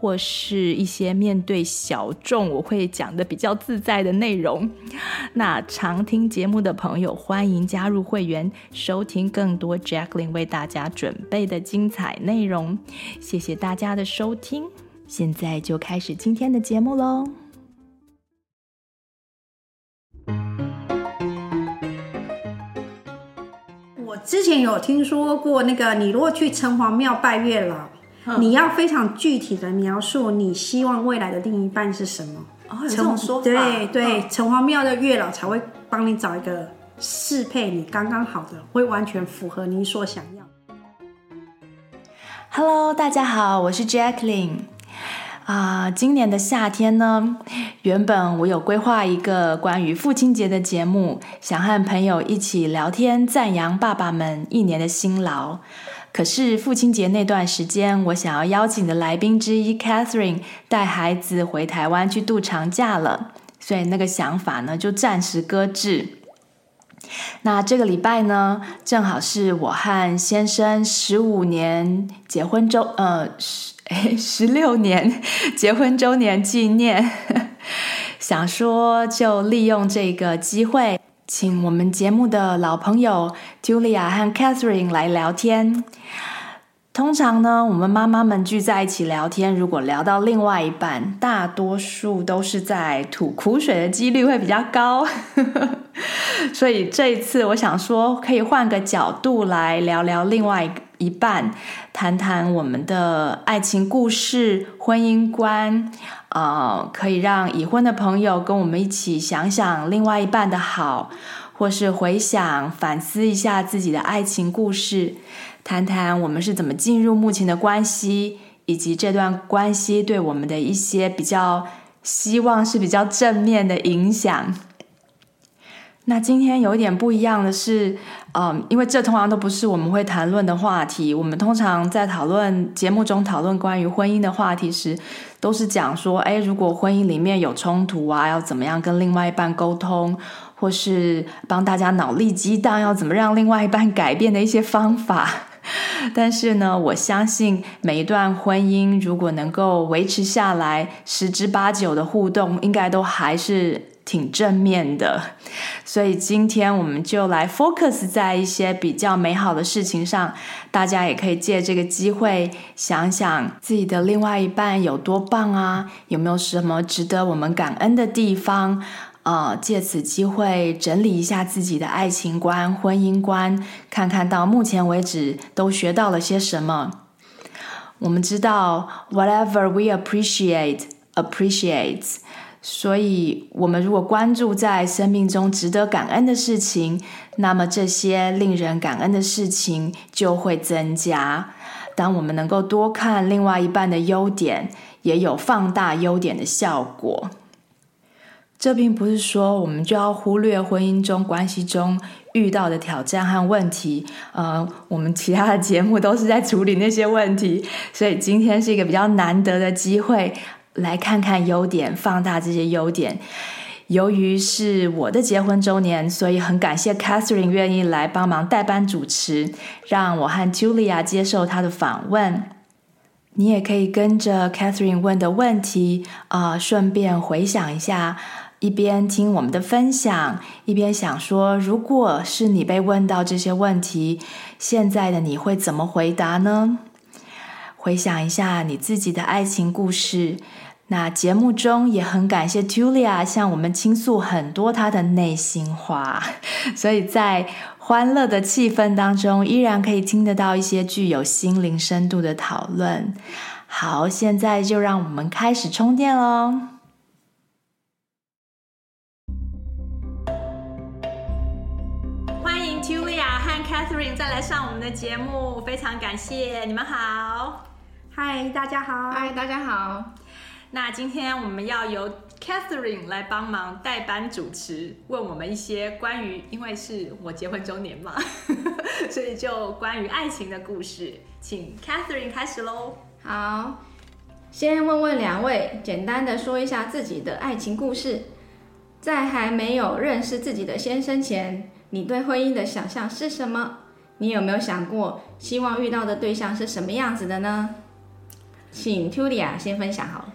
或是一些面对小众，我会讲得比较自在的内容。那常听节目的朋友，欢迎加入会员，收听更多 Jacqueline 为大家准备的精彩内容。谢谢大家的收听，现在就开始今天的节目喽。我之前有听说过，那个你如果去城隍庙拜月老。你要非常具体的描述你希望未来的另一半是什么？哦，有这种说法。对对，城隍庙的月老才会帮你找一个适配你刚刚好的，会完全符合你所想要。Hello，大家好，我是 Jacqueline。啊、呃，今年的夏天呢，原本我有规划一个关于父亲节的节目，想和朋友一起聊天，赞扬爸爸们一年的辛劳。可是父亲节那段时间，我想要邀请的来宾之一 Catherine 带孩子回台湾去度长假了，所以那个想法呢就暂时搁置。那这个礼拜呢，正好是我和先生十五年结婚周，呃，十 诶十六年结婚周年纪念，想说就利用这个机会。请我们节目的老朋友 Julia 和 Catherine 来聊天。通常呢，我们妈妈们聚在一起聊天，如果聊到另外一半，大多数都是在吐苦水的几率会比较高。所以这一次，我想说，可以换个角度来聊聊另外一半，谈谈我们的爱情故事、婚姻观。呃，可以让已婚的朋友跟我们一起想想另外一半的好，或是回想反思一下自己的爱情故事，谈谈我们是怎么进入目前的关系，以及这段关系对我们的一些比较希望是比较正面的影响。那今天有一点不一样的是，嗯，因为这通常都不是我们会谈论的话题。我们通常在讨论节目中讨论关于婚姻的话题时，都是讲说，哎，如果婚姻里面有冲突啊，要怎么样跟另外一半沟通，或是帮大家脑力激荡，要怎么让另外一半改变的一些方法。但是呢，我相信每一段婚姻如果能够维持下来，十之八九的互动应该都还是。挺正面的，所以今天我们就来 focus 在一些比较美好的事情上。大家也可以借这个机会想想自己的另外一半有多棒啊，有没有什么值得我们感恩的地方？呃，借此机会整理一下自己的爱情观、婚姻观，看看到目前为止都学到了些什么。我们知道，whatever we appreciate appreciates。所以，我们如果关注在生命中值得感恩的事情，那么这些令人感恩的事情就会增加。当我们能够多看另外一半的优点，也有放大优点的效果。这并不是说我们就要忽略婚姻中关系中遇到的挑战和问题。呃，我们其他的节目都是在处理那些问题，所以今天是一个比较难得的机会。来看看优点，放大这些优点。由于是我的结婚周年，所以很感谢 Catherine 愿意来帮忙代班主持，让我和 Julia 接受她的访问。你也可以跟着 Catherine 问的问题，啊、顺便回想一下，一边听我们的分享，一边想说，如果是你被问到这些问题，现在的你会怎么回答呢？回想一下你自己的爱情故事。那节目中也很感谢 Julia 向我们倾诉很多她的内心话，所以在欢乐的气氛当中，依然可以听得到一些具有心灵深度的讨论。好，现在就让我们开始充电喽！来上我们的节目，非常感谢你们好。嗨，大家好！嗨，大家好！那今天我们要由 Catherine 来帮忙代班主持，问我们一些关于，因为是我结婚周年嘛，所以就关于爱情的故事，请 Catherine 开始喽。好，先问问两位，简单的说一下自己的爱情故事。在还没有认识自己的先生前，你对婚姻的想象是什么？你有没有想过，希望遇到的对象是什么样子的呢？请 Tulia 先分享好了。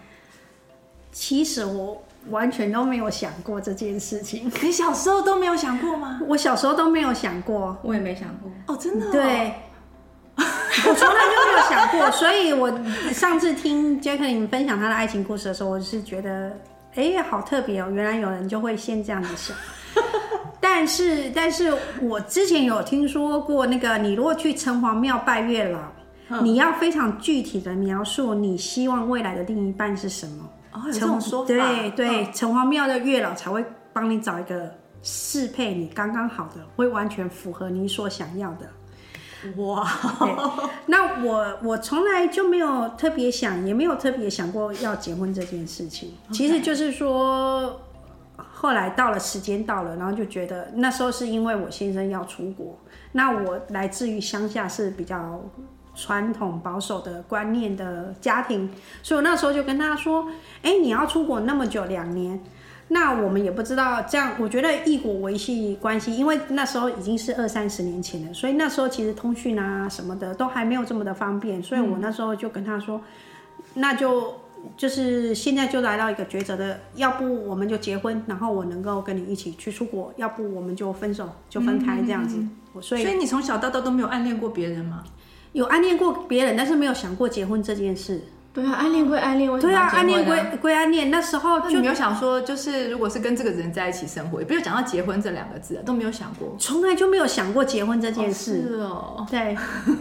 其实我完全都没有想过这件事情。你小时候都没有想过吗？我小时候都没有想过，我也没想过。哦，真的哦？对，我从来就没有想过。所以我上次听 Jacqueline 分享他的爱情故事的时候，我是觉得，哎，好特别哦！原来有人就会先这样子想。但是，但是我之前有听说过，那个你如果去城隍庙拜月老，嗯，你要非常具体的描述你希望未来的另一半是什么。哦，有这种说法。对对，城隍庙的月老才会帮你找一个适配你刚刚好的，会完全符合你所想要的。哇，那我我从来就没有特别想，也没有特别想过要结婚这件事情。Okay. 其实就是说，后来到了时间到了，然后就觉得那时候是因为我先生要出国，那我来自于乡下是比较。传统保守的观念的家庭，所以我那时候就跟他说：“哎，你要出国那么久，两年，那我们也不知道这样。我觉得异国维系关系，因为那时候已经是二三十年前了，所以那时候其实通讯啊什么的都还没有这么的方便。所以我那时候就跟他说，那就就是现在就来到一个抉择的，要不我们就结婚，然后我能够跟你一起去出国；要不我们就分手，就分开这样子。所以，所以你从小到大都没有暗恋过别人吗？”有暗恋过别人，但是没有想过结婚这件事。对啊，暗恋归暗恋，对啊，暗恋归归暗恋。那时候就没有想说，就是如果是跟这个人在一起生活，也不用讲到结婚这两个字，啊都没有想过，从来就没有想过结婚这件事。哦是哦，对，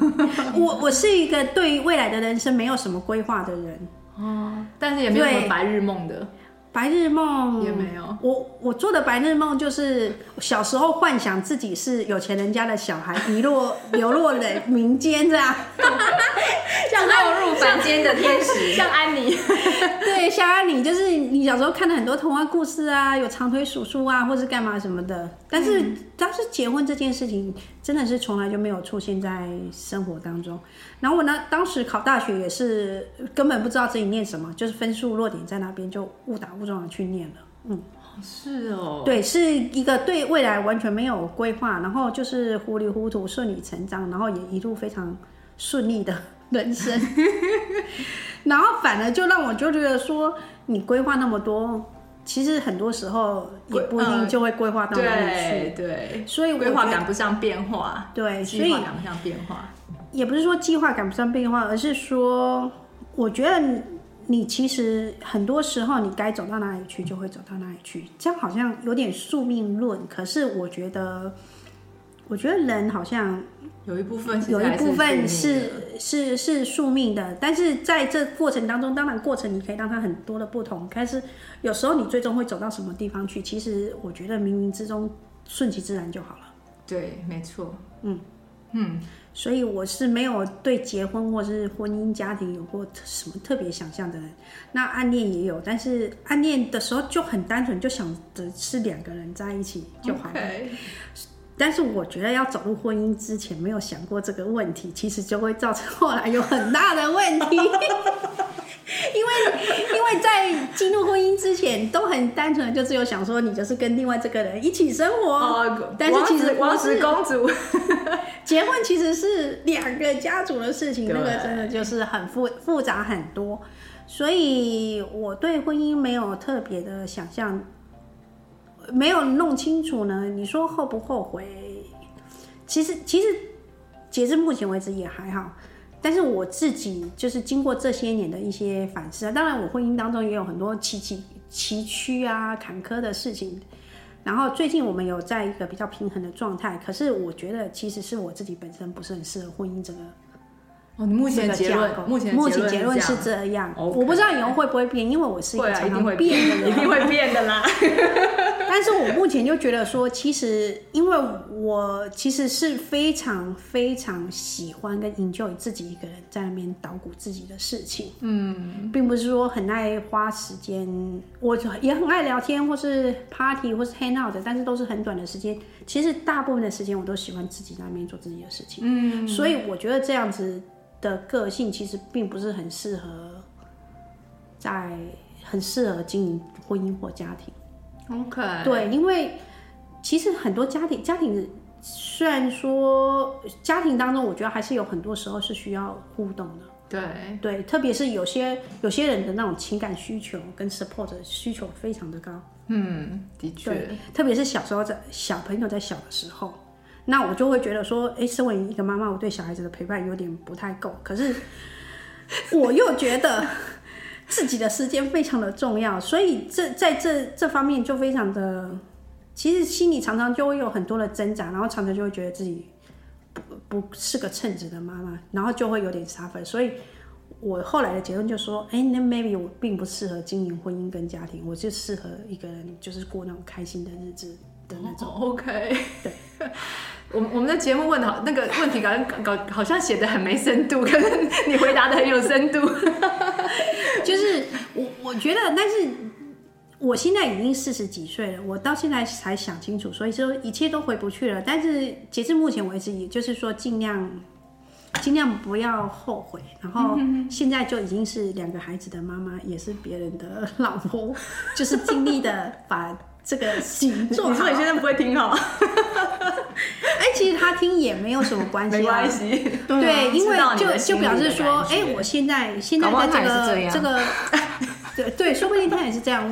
我我是一个对于未来的人生没有什么规划的人，哦，但是也没有什么白日梦的。白日梦。也没有，我我做的白日梦就是小时候幻想自己是有钱人家的小孩，遗落流落了民间这样，像落入凡间的天使，像安妮，对，像安妮，就是你小时候看了很多童话故事啊，有长腿叔叔啊，或是干嘛什么的，但是当时结婚这件事情真的是从来就没有出现在生活当中。然后我呢，当时考大学也是根本不知道自己念什么，就是分数落点在那边，就误打误撞的去念了。嗯，是哦，对，是一个对未来完全没有规划，然后就是糊里糊涂顺理成章，然后也一路非常顺利的人生。然后反而就让我就觉得说，你规划那么多，其实很多时候也不一定就会规划到哪里去。对，对，所以规划赶不上变化。对，计划赶不上变化。也不是说计划赶不上变化，而是说，我觉得你其实很多时候你该走到哪里去就会走到哪里去，这样好像有点宿命论。可是我觉得，我觉得人好像有一部分有一部分是是是宿命的，但是在这过程当中，当然过程你可以让它很多的不同，但是有时候你最终会走到什么地方去，其实我觉得冥冥之中顺其自然就好了。对，没错，嗯。嗯，所以我是没有对结婚或是婚姻家庭有过什么特别想象的人。那暗恋也有，但是暗恋的时候就很单纯，就想着是两个人在一起就好了。Okay. 但是我觉得要走入婚姻之前，没有想过这个问题，其实就会造成后来有很大的问题。因为因为在进入婚姻之前都很单纯，就只有想说你就是跟另外这个人一起生活。哦，但是其实王子公主 结婚其实是两个家族的事情，那个真的就是很复复杂很多。所以我对婚姻没有特别的想象，没有弄清楚呢。你说后不后悔？其实其实截至目前为止也还好。但是我自己就是经过这些年的一些反思啊，当然我婚姻当中也有很多崎崎崎岖啊、坎坷的事情。然后最近我们有在一个比较平衡的状态，可是我觉得其实是我自己本身不是很适合婚姻这个。哦，你目前结论，目前目前结论是这样，okay. 我不知道以后会不会变，因为我是一个常常变的人，一定会变的啦。但是我目前就觉得说，其实因为我其实是非常非常喜欢跟 enjoy 自己一个人在那边捣鼓自己的事情，嗯，并不是说很爱花时间，我也很爱聊天或是 party 或是 hang out 的，但是都是很短的时间。其实大部分的时间我都喜欢自己在那边做自己的事情，嗯，所以我觉得这样子的个性其实并不是很适合在很适合经营婚姻或家庭。OK，对，因为其实很多家庭，家庭虽然说家庭当中，我觉得还是有很多时候是需要互动的。对对，特别是有些有些人的那种情感需求跟 support 需求非常的高。嗯，的确，特别是小时候在小朋友在小的时候，那我就会觉得说，哎，身为一个妈妈，我对小孩子的陪伴有点不太够。可是我又觉得。自己的时间非常的重要，所以这在这这方面就非常的，其实心里常常就会有很多的挣扎，然后常常就会觉得自己不不是个称职的妈妈，然后就会有点 suffer。所以我后来的结论就说，哎，那 maybe 我并不适合经营婚姻跟家庭，我就适合一个人就是过那种开心的日子的那种。Oh, OK，对。我我们的节目问的好，那个问题搞搞好像写的很没深度，可是你回答的很有深度。就是我我觉得，但是我现在已经四十几岁了，我到现在才想清楚，所以说一切都回不去了。但是截至目前为止，也就是说尽量尽量不要后悔。然后 现在就已经是两个孩子的妈妈，也是别人的老婆，就是尽力的把。这个星座，你说你现在不会听哈？哎，其实他听也没有什么关系，没关系。对，因为就就表示说，哎，我现在现在在这个这个，对对，说不定他也是这样。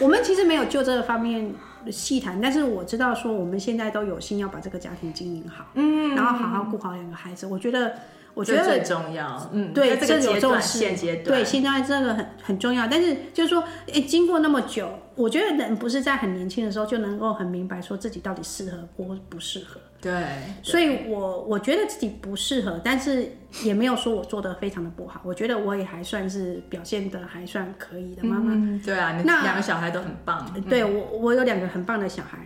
我们其实没有就这个方面细谈，但是我知道说，我们现在都有心要把这个家庭经营好，嗯，然后好好顾好两个孩子。我觉得。我觉得最重要，嗯，对，这个阶段，现阶段，对，现在这个很很重要。但是就是说，哎，经过那么久，我觉得人不是在很年轻的时候就能够很明白说自己到底适合或不适合。对，对，所以我我觉得自己不适合，但是也没有说我做的非常的不好。我觉得我也还算是表现的还算可以的妈妈。嗯，对啊，那两个小孩都很棒。对，我我有两个很棒的小孩。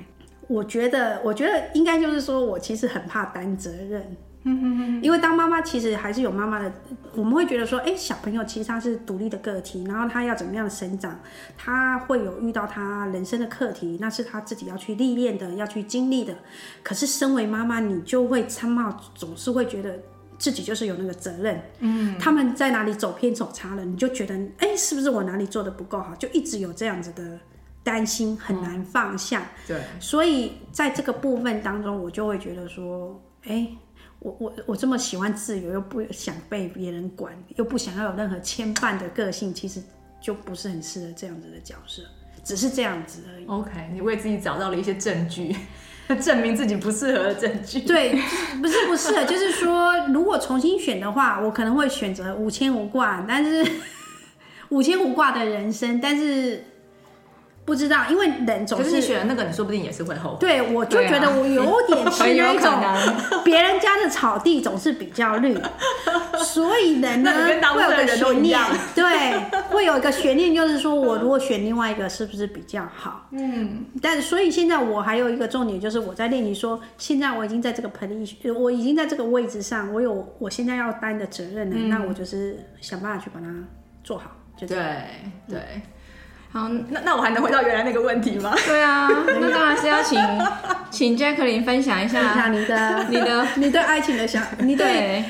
我觉得，我觉得应该就是说我其实很怕担责任。因为当妈妈其实还是有妈妈的，我们会觉得说，哎，小朋友其实他是独立的个体，然后他要怎么样的生长，他会有遇到他人生的课题，那是他自己要去历练的，要去经历的。可是身为妈妈，你就会参冒，总是会觉得自己就是有那个责任。嗯，他们在哪里走偏走差了，你就觉得，哎，是不是我哪里做的不够好？就一直有这样子的担心，很难放下。嗯，对，所以在这个部分当中，我就会觉得说，哎。我我我这么喜欢自由，又不想被别人管，又不想要有任何牵绊的个性，其实就不是很适合这样子的角色，只是这样子而已。OK，你为自己找到了一些证据，证明自己不适合的证据。对，不是不适合，就是说，如果重新选的话，我可能会选择无牵无挂，但是 无牵无挂的人生，但是。不知道，因为人总是，选的那个，你说不定也是会后悔。对，我就觉得我有点是那种 别人家的草地总是比较绿，所以人呢会有个悬念，对，会有一个悬念，就是说我如果选另外一个是不是比较好？嗯，但所以现在我还有一个重点，就是我在练习说，现在我已经在这个盆地，我已经在这个位置上，我有我现在要担的责任了，嗯、那我就是想办法去把它做好。就。对对。好，那那我还能回到原来那个问题吗？对啊，那当然是要请请 Jacqueline 分享一下你的你的 你对爱情的想，你对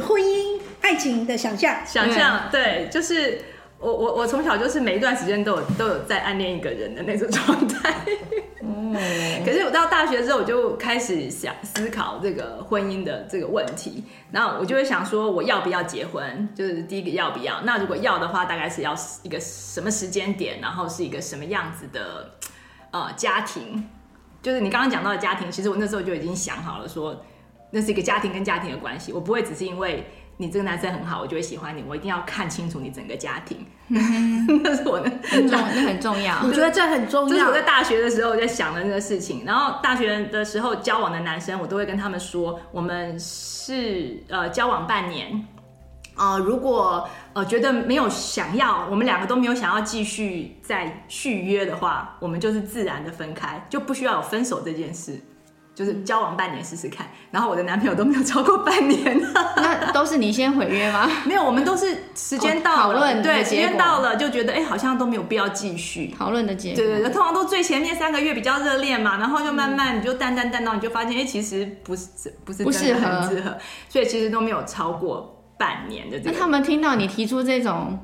婚姻爱情的想象。想象，对，就是我我我从小就是每一段时间都有都有在暗恋一个人的那种状态。可是我到大学之后，我就开始想思考这个婚姻的这个问题，然后我就会想说，我要不要结婚？就是第一个要不要？那如果要的话，大概是要一个什么时间点？然后是一个什么样子的呃家庭？就是你刚刚讲到的家庭，其实我那时候就已经想好了说，说那是一个家庭跟家庭的关系，我不会只是因为。你这个男生很好，我就会喜欢你。我一定要看清楚你整个家庭，那是我的很重，那很重要。我觉得这很重要。这是我在大学的时候我在想的那个事情。然后大学的时候交往的男生，我都会跟他们说，我们是呃交往半年，呃如果呃觉得没有想要，我们两个都没有想要继续再续约的话，我们就是自然的分开，就不需要有分手这件事。就是交往半年试试看，然后我的男朋友都没有超过半年，那都是你先毁约吗？没有，我们都是时间到了，讨论对，时间到了就觉得哎、欸，好像都没有必要继续讨论的结果。对对对，通常都最前面三个月比较热恋嘛，然后就慢慢你就淡淡淡到，你就发现哎、欸，其实不是不是不适合，适合，所以其实都没有超过半年的这个。那他们听到你提出这种。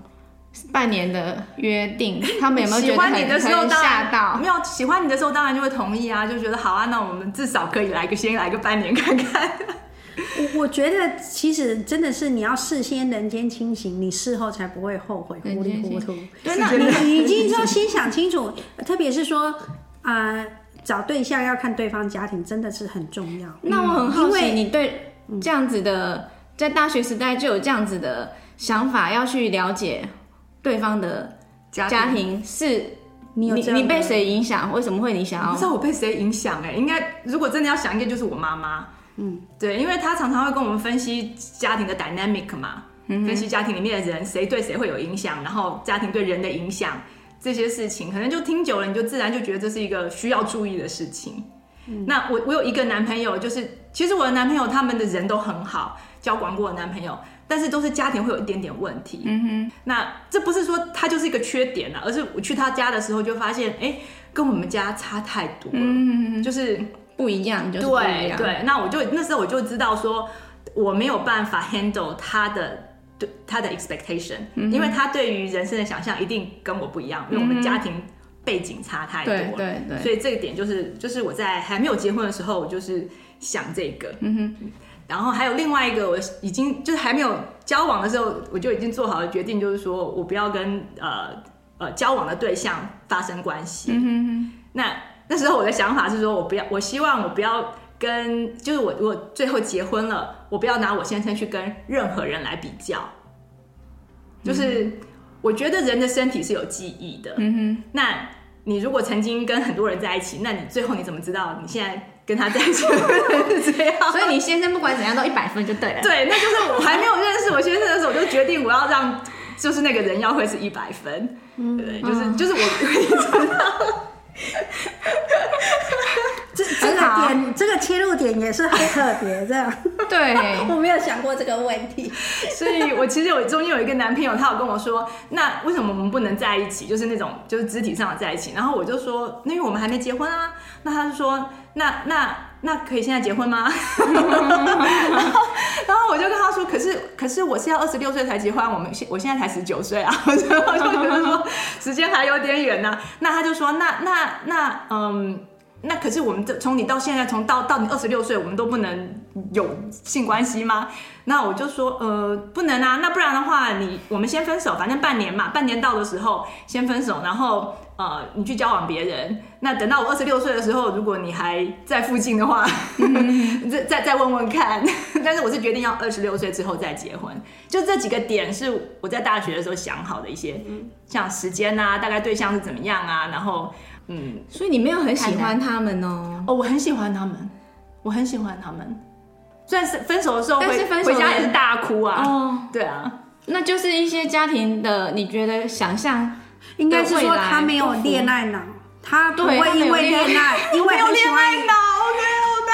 半年的约定，他们有没有觉得喜欢你的时候吓到？没有喜欢你的时候，当然就会同意啊，就觉得好啊，那我们至少可以来个先来个半年看看。我我觉得其实真的是你要事先人间清醒，你事后才不会后悔糊里糊涂。对，那你已经说先想清楚，特别是说啊、呃，找对象要看对方家庭，真的是很重要。那我很好奇，你对这样子的，在大学时代就有这样子的想法，要去了解。对方的家庭是你你你被谁影响？为什么会你想要？不知道我被谁影响哎、欸，应该如果真的要想一个，就是我妈妈。嗯，对，因为她常常会跟我们分析家庭的 dynamic 嘛，嗯、分析家庭里面的人谁对谁会有影响，然后家庭对人的影响这些事情，可能就听久了，你就自然就觉得这是一个需要注意的事情。嗯、那我我有一个男朋友，就是其实我的男朋友他们的人都很好，交往过我男朋友。但是都是家庭会有一点点问题，嗯哼，那这不是说他就是一个缺点了，而是我去他家的时候就发现，哎、欸，跟我们家差太多了，嗯就是不一样，对对。那我就那时候我就知道说，我没有办法 handle 他的对他的 expectation，、嗯、因为他对于人生的想象一定跟我不一样，因为我们家庭背景差太多了，对对对，所以这个点就是就是我在还没有结婚的时候，我就是想这个，嗯哼。然后还有另外一个，我已经就是还没有交往的时候，我就已经做好了决定，就是说我不要跟呃呃交往的对象发生关系。嗯哼哼。那那时候我的想法是说，我不要，我希望我不要跟，就是我如果最后结婚了，我不要拿我先生去跟任何人来比较。就是我觉得人的身体是有记忆的。嗯哼。那你如果曾经跟很多人在一起，那你最后你怎么知道你现在？跟他在一起是这样，所以你先生不管怎样都一百分就对了。对，那就是我还没有认识我先生的时候，我就决定我要让，就是那个人要会是一百分。嗯，对，就是就是我可以知道。这这个点，这个切入点也是很特别，这样。对，我没有想过这个问题。所以我其实我中间有一个男朋友，他有跟我说，那为什么我们不能在一起？就是那种就是肢体上的在一起。然后我就说，那因为我们还没结婚啊。那他就说，那那那可以现在结婚吗？然后我就跟他说，可是可是我是要二十六岁才结婚，我们现我现在才十九岁啊，我就觉得说时间还有点远呢。那他就说，那那那嗯。那可是我们这从你到现在，从到到你二十六岁，我们都不能有性关系吗？那我就说，呃，不能啊。那不然的话，你我们先分手，反正半年嘛，半年到的时候先分手，然后呃，你去交往别人。那等到我二十六岁的时候，如果你还在附近的话，再再再问问看。但是我是决定要二十六岁之后再结婚。就这几个点是我在大学的时候想好的一些，像时间啊，大概对象是怎么样啊，然后。嗯，所以你没有很喜欢他们哦？哦，我很喜欢他们，我很喜欢他们。虽然是分手的时候，但是分手回家也是大哭啊。哦，对啊，那就是一些家庭的，你觉得想象应该是说他没有恋爱脑，他不会因为恋爱，因为很喜欢。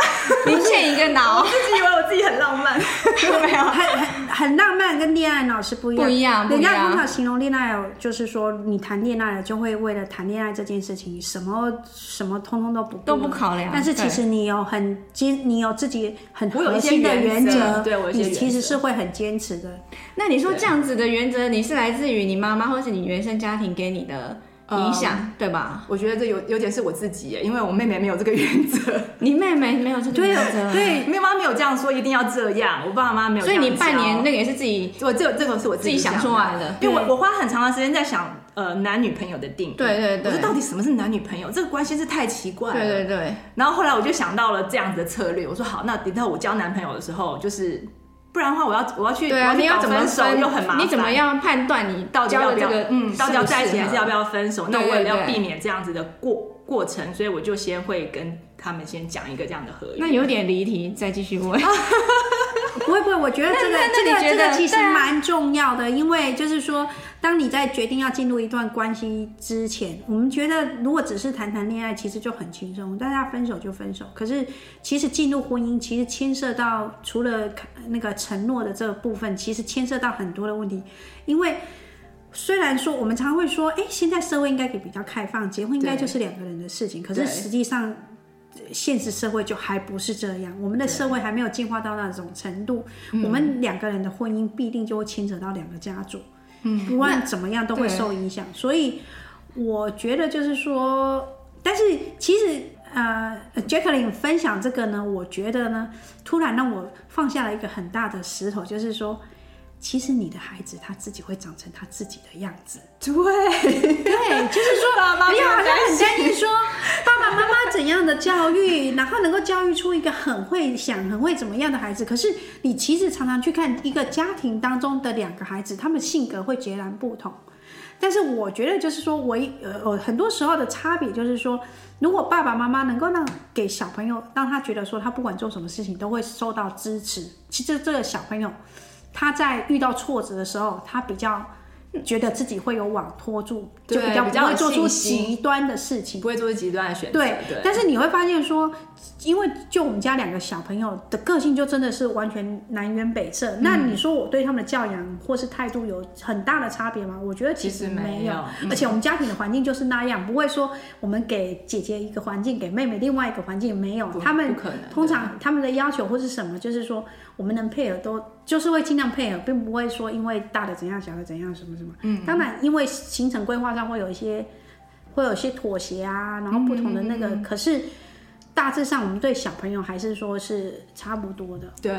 你欠一个脑，我自己以为我自己很浪漫，没有，很很很浪漫，跟恋爱脑是不一样。不一样，人家通常形容恋爱，就是说你谈恋爱了，就会为了谈恋爱这件事情，什么什么通通都不都不考量。但是其实你有很坚，你有自己很核心的原则，对，我你其实是会很坚持的。那你说这样子的原则，你是来自于你妈妈，或是你原生家庭给你的？影响、嗯、对吧？我觉得这有有点是我自己耶，因为我妹妹没有这个原则。你妹妹没有这个原则？对，妹妈没有这样说，一定要这样。我爸妈没有。所以你半年那个也是自己，我这这个是我自己想出来的。因为我我花很长的时间在想，呃，男女朋友的定义。对对对。我说到底什么是男女朋友？这个关系是太奇怪了。对对对。然后后来我就想到了这样子的策略。我说好，那等到我交男朋友的时候，就是。不然的话，我要我要去，对啊，你要怎么分又很麻烦。你怎么样判断你到底要不要？嗯，到底要在一起还是要不要分手？那我也要避免这样子的过过程，所以我就先会跟他们先讲一个这样的合约。那有点离题，再继续问。不会不会，我觉得这个这个这个其实蛮重要的，因为就是说，当你在决定要进入一段关系之前，我们觉得如果只是谈谈恋爱，其实就很轻松，大家分手就分手。可是其实进入婚姻，其实牵涉到除了那个承诺的这个部分，其实牵涉到很多的问题。因为虽然说我们常会说，哎，现在社会应该也比较开放，结婚应该就是两个人的事情，可是实际上。现实社会就还不是这样，我们的社会还没有进化到那种程度。我们两个人的婚姻必定就会牵扯到两个家族，嗯，不管怎么样都会受影响。所以我觉得就是说，但是其实呃，Jacqueline 分享这个呢，我觉得呢，突然让我放下了一个很大的石头，就是说。其实你的孩子他自己会长成他自己的样子，对对，就是说，爸 爸妈妈很担心说爸爸妈妈怎样的教育，然后能够教育出一个很会想、很会怎么样的孩子。可是你其实常常去看一个家庭当中的两个孩子，他们性格会截然不同。但是我觉得就是说，我呃很多时候的差别就是说，如果爸爸妈妈能够让给小朋友让他觉得说他不管做什么事情都会受到支持，其实这个小朋友。他在遇到挫折的时候，他比较觉得自己会有网拖住，就比较不会做出极端的事情，不会做出极端的选择。对，对。但是你会发现说，因为就我们家两个小朋友的个性就真的是完全南辕北辙。嗯。那你说我对他们的教养或是态度有很大的差别吗？我觉得其实没有。没有。而且我们家庭的环境就是那样，不会说我们给姐姐一个环境，给妹妹另外一个环境，没有。他们通常他们的要求或是什么，就是说。我们能配合都就是会尽量配合，并不会说因为大的怎样，小的怎样，什么什么。嗯，当然，因为行程规划上会有一些，会有一些妥协啊，然后不同的那个，嗯、可是大致上我们对小朋友还是说是差不多的。对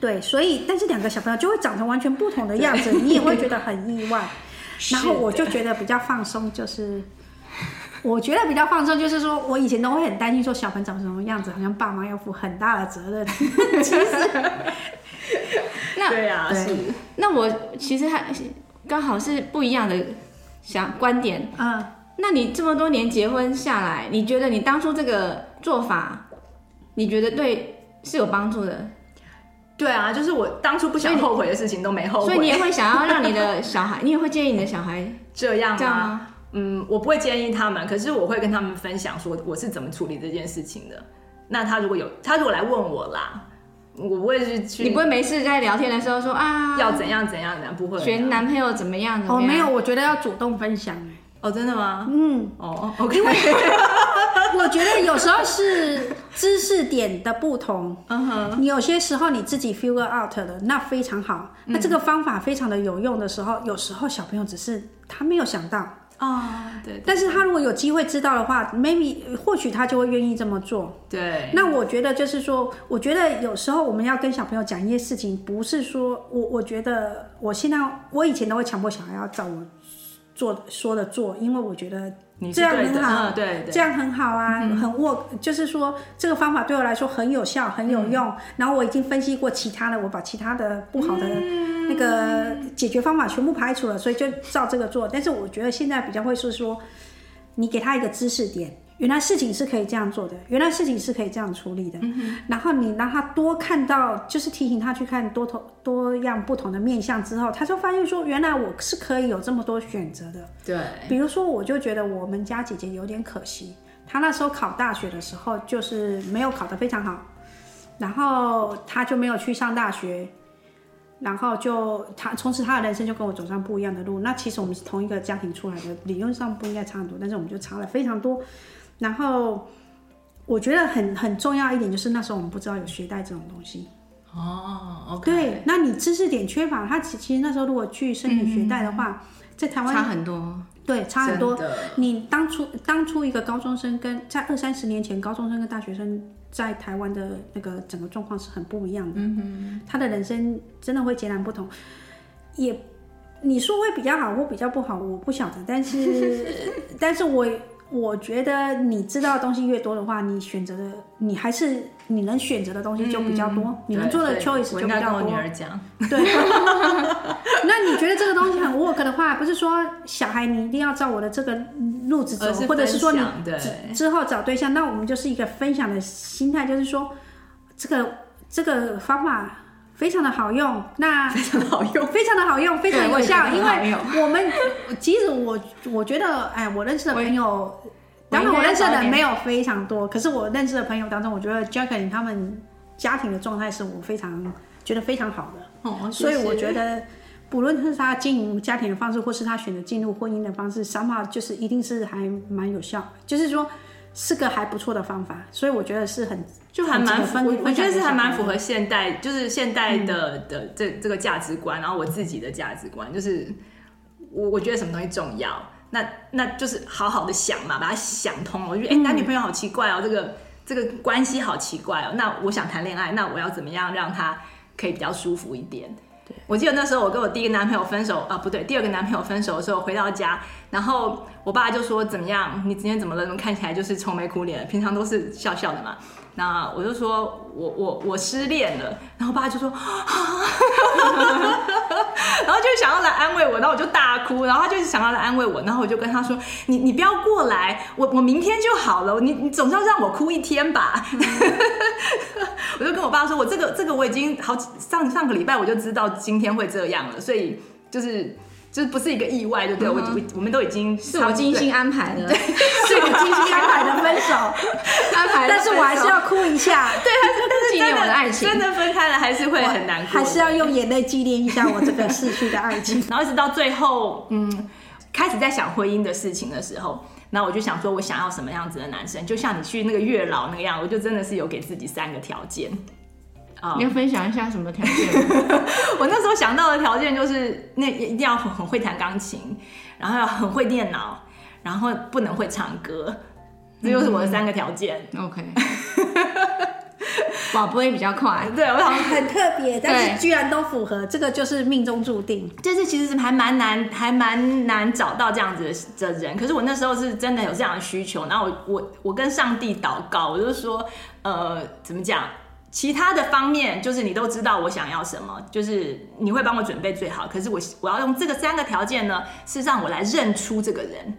对，所以但是两个小朋友就会长成完全不同的样子，你也会觉得很意外。然后我就觉得比较放松，就是。我觉得比较放松，就是说我以前都会很担心，说小朋友长什么样子，好像爸妈要负很大的责任。其实，那对啊，是。那我其实还刚好是不一样的想观点。嗯，那你这么多年结婚下来，你觉得你当初这个做法，你觉得对是有帮助的？对啊，就是我当初不想后悔的事情都没后悔，所以你也会想要让你的小孩，你也会建议你的小孩这样吗？这样吗？嗯，我不会建议他们，可是我会跟他们分享说我是怎么处理这件事情的。那他如果有，他如果来问我啦，我不会是去，你不会没事在聊天的时候说啊，要怎样怎样的，不会选男朋友怎么样的？哦，没有，我觉得要主动分享。哦，真的吗？嗯，哦，OK。我觉得有时候是知识点的不同。嗯哼，你有些时候你自己 figure out 了，那非常好。那这个方法非常的有用的时候，有时候小朋友只是他没有想到。啊、oh，对，但是他如果有机会知道的话，maybe 或许他就会愿意这么做。对，那我觉得就是说，我觉得有时候我们要跟小朋友讲一些事情，不是说我我觉得我现在我以前都会强迫小孩要照我做说的做，因为我觉得。这样很好，嗯、对，对，这样很好啊，嗯、很 work，就是说这个方法对我来说很有效，很有用。嗯、然后我已经分析过其他的，我把其他的不好的那个解决方法全部排除了，所以就照这个做。但是我觉得现在比较会是说，你给他一个知识点。原来事情是可以这样做的，原来事情是可以这样处理的。嗯、然后你让他多看到，就是提醒他去看多头多样不同的面相之后，他就发现说，原来我是可以有这么多选择的。对，比如说，我就觉得我们家姐姐有点可惜，她那时候考大学的时候就是没有考得非常好，然后她就没有去上大学。然后就他从此他的人生就跟我走上不一样的路。那其实我们是同一个家庭出来的，理论上不应该差很多，但是我们就差了非常多。然后我觉得很很重要一点就是那时候我们不知道有学贷这种东西。哦，OK。对，那你知识点缺乏，他其其实那时候如果去申请学贷的话，嗯、在台湾差很多。对，差很多。你当初当初一个高中生跟在二三十年前高中生跟大学生。在台湾的那个整个状况是很不一样的，嗯，他的人生真的会截然不同。也你说会比较好或比较不好，我不晓得，但是，但是我。我觉得你知道的东西越多的话，你选择的你还是你能选择的东西就比较多，嗯、你能做的 choice 就比较多。我女儿讲，对。那你觉得这个东西很 work 的话，不是说小孩你一定要照我的这个路子走，或者是说你之后找对象，那我们就是一个分享的心态，就是说这个这个方法非常的好用，那非常的好用，非常的好用，非常有效。因为我们其实我我觉得，哎，我认识的朋友，当然我认识的人没有非常多，可是我认识的朋友当中，我觉得 Jacqueline 他们家庭的状态是我非常觉得非常好的。哦，所以我觉得，不论是他经营家庭的方式，或是他选择进入婚姻的方式，somehow 就是一定是还蛮有效，就是说。是个还不错的方法，所以我觉得是很就还蛮符我觉得是还蛮符合现代，就是现代的、嗯、的这这个价值观，然后我自己的价值观就是我我觉得什么东西重要，那那就是好好的想嘛，把它想通。我觉得哎、欸，男女朋友好奇怪哦，这个这个关系好奇怪哦。那我想谈恋爱，那我要怎么样让他可以比较舒服一点？我记得那时候我跟我第一个男朋友分手啊，不对，第二个男朋友分手的时候回到家，然后我爸就说怎么样？你今天怎么了？怎么看起来就是愁眉苦脸？平常都是笑笑的嘛。那我就说我我我失恋了，然后爸就说，然后就想要来安慰我，然后我就大哭，然后他就想要来安慰我，然后我就跟他说，你你不要过来，我我明天就好了，你你总是要让我哭一天吧。我就跟我爸说，我这个这个我已经好上上个礼拜我就知道今天会这样了，所以就是。就是不是一个意外，对不对？我我我们都已经是我精心安排的，是我精心安排的分手。安排，但是我还是要哭一下，对，但是但是纪念我的爱情，真的分开了还是会很难过，还是要用眼泪纪念一下我这个逝去的爱情。然后一直到最后，嗯，开始在想婚姻的事情的时候，那我就想说，我想要什么样子的男生？就像你去那个月老那个样，我就真的是有给自己三个条件。Oh. 你要分享一下什么条件？我那时候想到的条件就是，那一定要很很会弹钢琴，然后要很会电脑，然后不能会唱歌，这就是我的三个条件。Mm -hmm. OK，宝贝比较快，对，我想很特别，但是居然都符合，这个就是命中注定。这次其实是还蛮难，还蛮难找到这样子的人。可是我那时候是真的有这样的需求，然后我我我跟上帝祷告，我就说，呃，怎么讲？其他的方面，就是你都知道我想要什么，就是你会帮我准备最好。可是我我要用这个三个条件呢，是让我来认出这个人。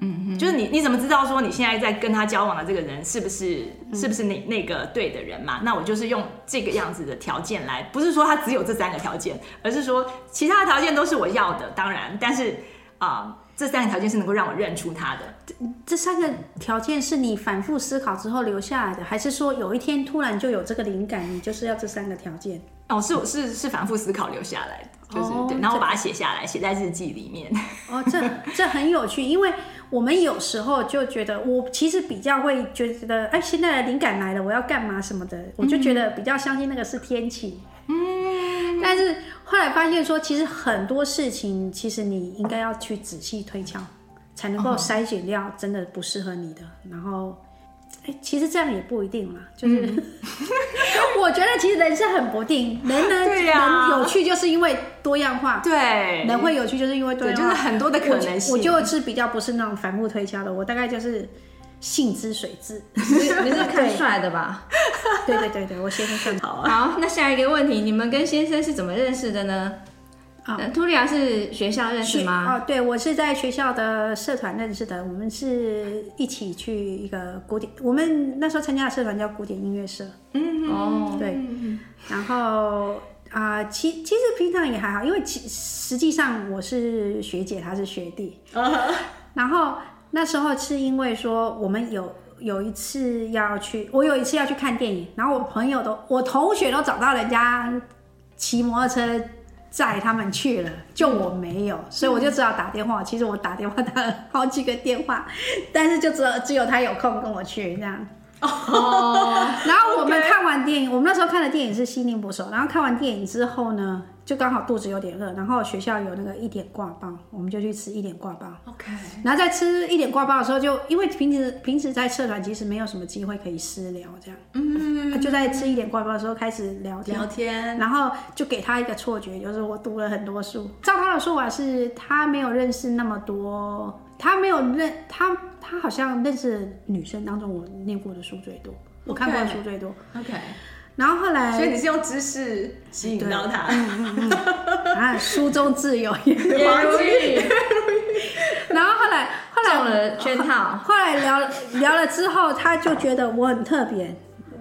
嗯嗯，就是你你怎么知道说你现在在跟他交往的这个人是不是是不是那那个对的人嘛？那我就是用这个样子的条件来，不是说他只有这三个条件，而是说其他的条件都是我要的，当然，但是啊。呃这三个条件是能够让我认出他的。这这三个条件是你反复思考之后留下来的，还是说有一天突然就有这个灵感，你就是要这三个条件？哦，是是是反复思考留下来的，就是、哦、对。然后我把它写下来，写在日记里面。哦，这这很有趣，因为我们有时候就觉得，我其实比较会觉得，哎，现在的灵感来了，我要干嘛什么的，我就觉得比较相信那个是天气。嗯，但是。后来发现说，其实很多事情，其实你应该要去仔细推敲，才能够筛选掉真的不适合你的。然后，哎，其实这样也不一定嘛。就是、嗯、我觉得，其实人生很不定，人呢，人有趣就是因为多样化。对，人会有趣就是因为多样化，就是很多的可能性。我就是比较不是那种反复推敲的，我大概就是。性之水质，你是，你是看帅的吧？对对对对，我先生更好啊。好，那下一个问题，你们跟先生是怎么认识的呢？啊、哦，茱莉亚是学校认识吗？哦，对，我是在学校的社团认识的。我们是一起去一个古典，我们那时候参加的社团叫古典音乐社。嗯哦，对。然后啊、呃，其其实平常也还好，因为其实际上我是学姐，她是学弟。Uh-huh. 然后。那时候是因为说我们有有一次要去，我有一次要去看电影，然后我朋友都，我同学都找到人家骑摩托车载他们去了，就我没有，所以我就只好打电话。其实我打电话打了好几个电话，但是就只有只有他有空跟我去这样。哦，然后我们看完电影，我们那时候看的电影是《心灵捕手》，然后看完电影之后呢，就刚好肚子有点饿，然后学校有那个一点挂包，我们就去吃一点挂包。OK，然后在吃一点挂包的时候就，就因为平时平时在社团其实没有什么机会可以私聊这样，嗯，就在吃一点挂包的时候开始聊天，聊天，然后就给他一个错觉，就是我读了很多书。照他的说法是，他没有认识那么多，他没有认他他好像认识女生当中我念过的书最多，我看过的书最多。OK。然后后来，所以你是用知识吸引到他，嗯嗯嗯、啊，书中自有颜如玉。然后后来，后来中了圈套。后来聊聊了之后，他就觉得我很特别。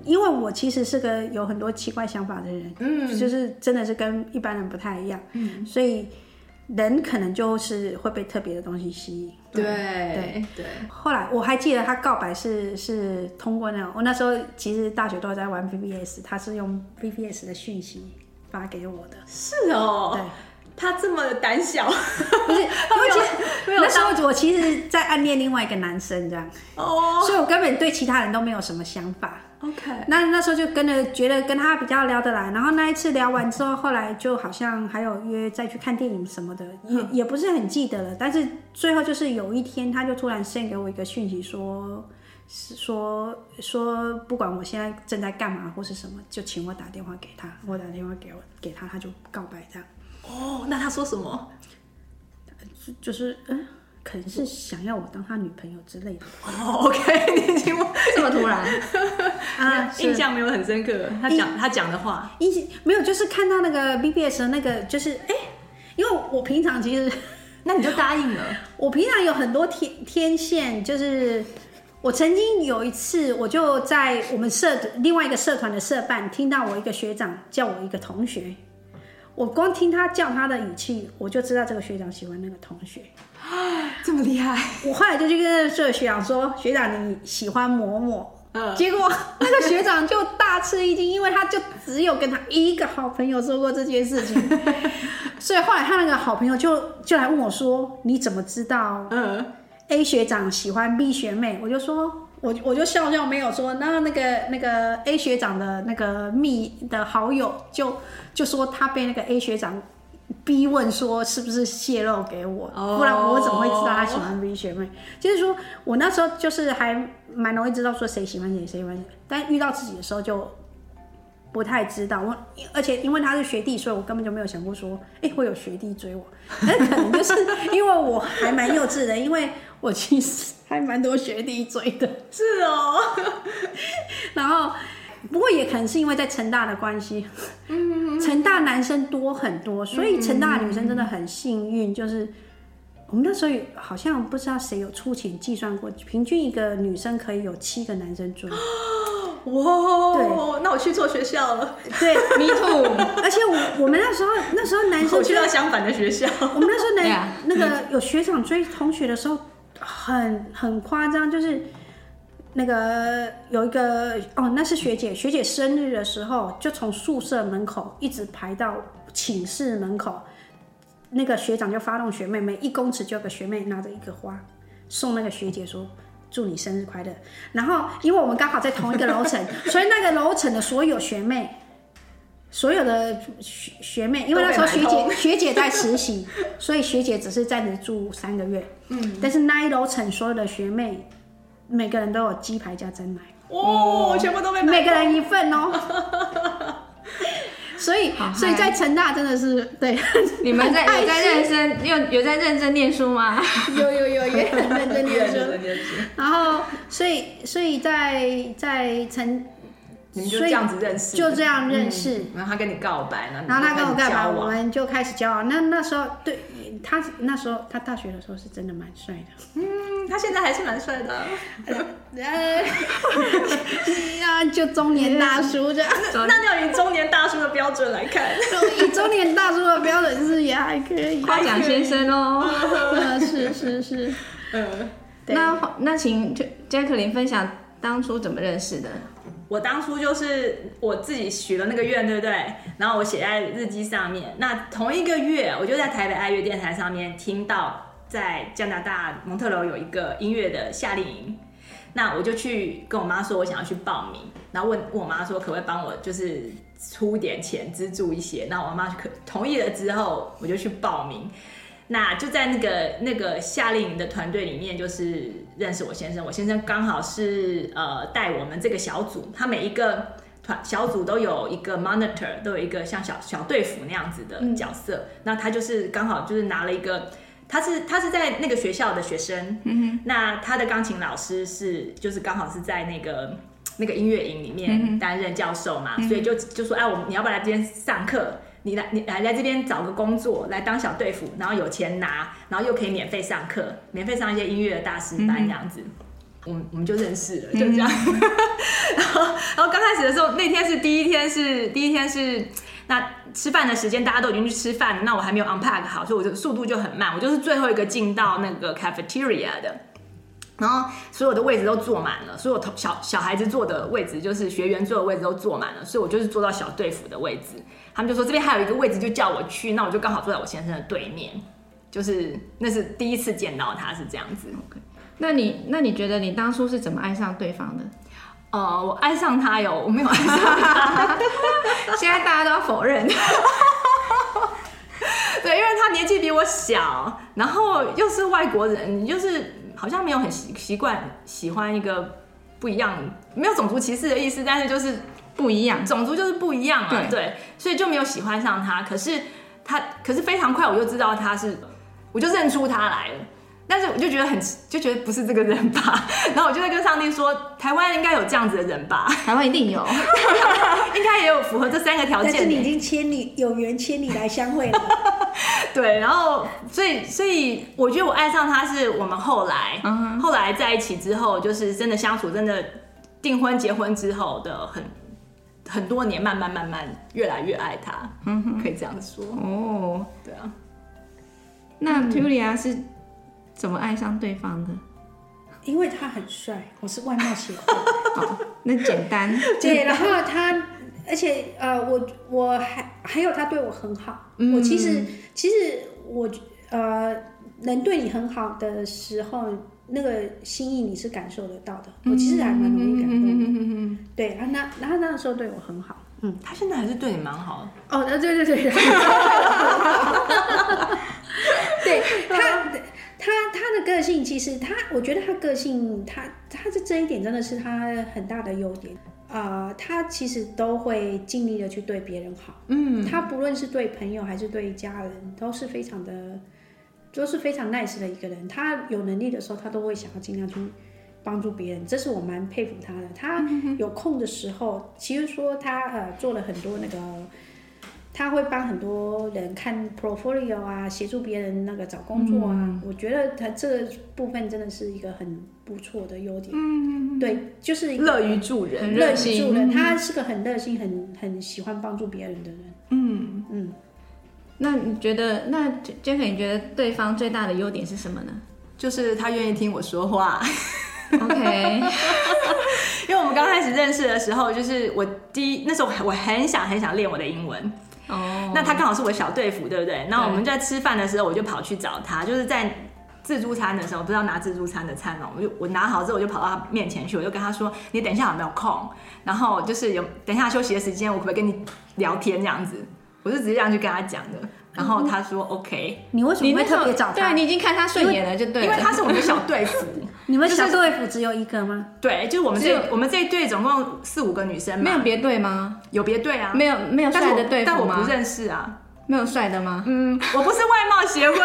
因为我其实是个有很多奇怪想法的人，嗯，就是真的是跟一般人不太一样，嗯，所以人可能就是会被特别的东西吸引。对对对。后来我还记得他告白是是通过那种，我那时候其实大学都在玩 BBS，他是用 BBS 的讯息发给我的。是哦。对。他这么胆小，不是，因为其实那时候我其实在暗恋另外一个男生这样，哦，所以我根本对其他人都没有什么想法。OK，那那时候就跟着觉得跟他比较聊得来，然后那一次聊完之后，后来就好像还有约再去看电影什么的，也也不是很记得了。但是最后就是有一天，他就突然 send 给我一个讯息说，说说说不管我现在正在干嘛或是什么，就请我打电话给他，我打电话给我给他，他就告白这样。哦，那他说什么？就就是嗯，可能是想要我当他女朋友之类的。哦，OK，你听我这么突然 啊，印象没有很深刻。他讲他讲的话，印象没有，就是看到那个 BBS 的那个，就是哎，因为我平常其实，那你就答应了。我平常有很多天天线，就是我曾经有一次，我就在我们社另外一个社团的社办，听到我一个学长叫我一个同学。我光听他叫他的语气，我就知道这个学长喜欢那个同学。这么厉害！我后来就去跟这个学长说：“学长，你喜欢某某。”嗯，结果那个学长就大吃一惊，因为他就只有跟他一个好朋友说过这件事情。所以后来他那个好朋友就就来问我说：“你怎么知道？”嗯，A 学长喜欢 B 学妹，我就说。我我就笑笑没有说，那那个那个 A 学长的那个密的好友就就说他被那个 A 学长逼问说是不是泄露给我，不然我怎么会知道他喜欢 B 学妹？就是说我那时候就是还蛮容易知道说谁喜欢谁，谁喜欢谁，但遇到自己的时候就。不太知道我，而且因为他是学弟，所以我根本就没有想过说，哎、欸，会有学弟追我。那可能就是因为我还蛮幼稚的，因为我其实还蛮多学弟追的。是哦。然后，不过也可能是因为在成大的关系，嗯，成大男生多很多，所以成大女生真的很幸运，就是我们那时候好像不知道谁有出钱计算过，平均一个女生可以有七个男生追。哇，对，那我去错学校了。对，me too。而且我我们那时候那时候男生我去到相反的学校。我们那时候男那个有学长追同学的时候很很夸张，就是那个有一个哦，那是学姐，学姐生日的时候就从宿舍门口一直排到寝室门口，那个学长就发动学妹，每一公尺就有个学妹拿着一个花送那个学姐说。祝你生日快乐！然后，因为我们刚好在同一个楼层，所以那个楼层的所有学妹，所有的学学妹，因为那时候学姐学姐在实习，所以学姐只是暂时住三个月。嗯，但是那一楼层所有的学妹，每个人都有鸡排加珍奶，哦，全部都被每个人一份哦。所以，所以在成大真的是对。你们在有在认真有有在认真念书吗？有有有也很认真念书。然后，所以所以在在成，你们就这样子认识，就这样认识。然后他跟你告白，然后他跟我告白，我们就开始交往。那那时候对。他那时候，他大学的时候是真的蛮帅的。嗯，他现在还是蛮帅的。呃，呀，就中年大叔这样。那那要以中年大叔的标准来看，以中年大叔的标准是也还可以。夸奖先生哦。是是是。嗯，那那请 Jacqueline 分享当初怎么认识的。我当初就是我自己许了那个愿，对不对？然后我写在日记上面。那同一个月，我就在台北爱乐电台上面听到，在加拿大蒙特楼有一个音乐的夏令营。那我就去跟我妈说，我想要去报名，然后问问我妈说，可不可以帮我就是出点钱资助一些？那我妈可同意了之后，我就去报名。那就在那个那个夏令营的团队里面，就是认识我先生。我先生刚好是呃带我们这个小组，他每一个团小组都有一个 monitor，都有一个像小小队服那样子的角色。嗯、那他就是刚好就是拿了一个，他是他是在那个学校的学生，嗯哼，那他的钢琴老师是就是刚好是在那个那个音乐营里面担任教授嘛，嗯、所以就就说哎，我们你要不要来这边上课？你来，你来来这边找个工作，来当小队服，然后有钱拿，然后又可以免费上课，免费上一些音乐的大师班这样子。嗯、我们我们就认识了，就这样。嗯、然后然后刚开始的时候，那天是第一天是第一天是那吃饭的时间，大家都已经去吃饭了，那我还没有 unpack 好，所以我就速度就很慢，我就是最后一个进到那个 cafeteria 的。然后所有的位置都坐满了，所有小小孩子坐的位置，就是学员坐的位置都坐满了，所以我就是坐到小队服的位置。他们就说这边还有一个位置，就叫我去，那我就刚好坐在我先生的对面，就是那是第一次见到他是这样子。那你那你觉得你当初是怎么爱上对方的？呃，我爱上他有，我没有爱上他，现在大家都要否认。对，因为他年纪比我小，然后又是外国人，你就是。好像没有很习习惯喜欢一个不一样，没有种族歧视的意思，但是就是不一样，种族就是不一样啊，对，对，所以就没有喜欢上他。可是他，可是非常快我就知道他是，我就认出他来了。但是我就觉得很，就觉得不是这个人吧。然后我就会跟上帝说，台湾应该有这样子的人吧？台湾一定有，应该也有符合这三个条件。但是你已经千里有缘千里来相会了。对，然后所以所以我觉得我爱上他是我们后来，uh huh. 后来在一起之后，就是真的相处，真的订婚结婚之后的很很多年，慢慢慢慢越来越爱他。嗯哼、uh，huh. 可以这样说。哦，oh. 对啊。那 Tulia 是。怎么爱上对方的？因为他很帅，我是外貌协会。好，那简单。对，然后他，而且呃，我我还还有他对我很好。嗯、我其实其实我呃，能对你很好的时候，那个心意你是感受得到的。我其实还蛮容易感动的。对啊，那然后那个时候对我很好。嗯，他现在还是对你蛮好的。哦，对对对。对 他。他他的个性其实他，我觉得他个性他他的这一点真的是他很大的优点啊、呃。他其实都会尽力的去对别人好，嗯，他不论是对朋友还是对家人，都是非常的都是非常 nice 的一个人。他有能力的时候，他都会想要尽量去帮助别人，这是我蛮佩服他的。他有空的时候，其实说他呃做了很多那个。他会帮很多人看 portfolio 啊，协助别人那个找工作啊。嗯、我觉得他这个部分真的是一个很不错的优点。嗯，对，就是一个乐于助人，乐于助人。他是个很热心、很很喜欢帮助别人的人。嗯嗯。嗯，那你觉得，那 Jack，你觉得对方最大的优点是什么呢？就是他愿意听我说话。OK。因为我们刚开始认识的时候，就是我第一那时候我很想很想练我的英文。哦，oh. 那他刚好是我小队服，对不对？那我们在吃饭的时候，我就跑去找他，就是在自助餐的时候，不知道拿自助餐的餐哦，我就我拿好之后，我就跑到他面前去，我就跟他说：“你等一下有没有空？然后就是有等一下休息的时间，我可不可以跟你聊天这样子？”我是直接这样去跟他讲的。然后他说：“OK。”你为什么会特别找他？对，你已经看他顺眼了，就对，因为他是我们的小队服。你们小队服只有一个吗？对，就是我们这我们这一队总共四五个女生，没有别队吗？有别队啊，没有没有帅的队辅吗？但我不认识啊。没有帅的吗？嗯，我不是外貌协会，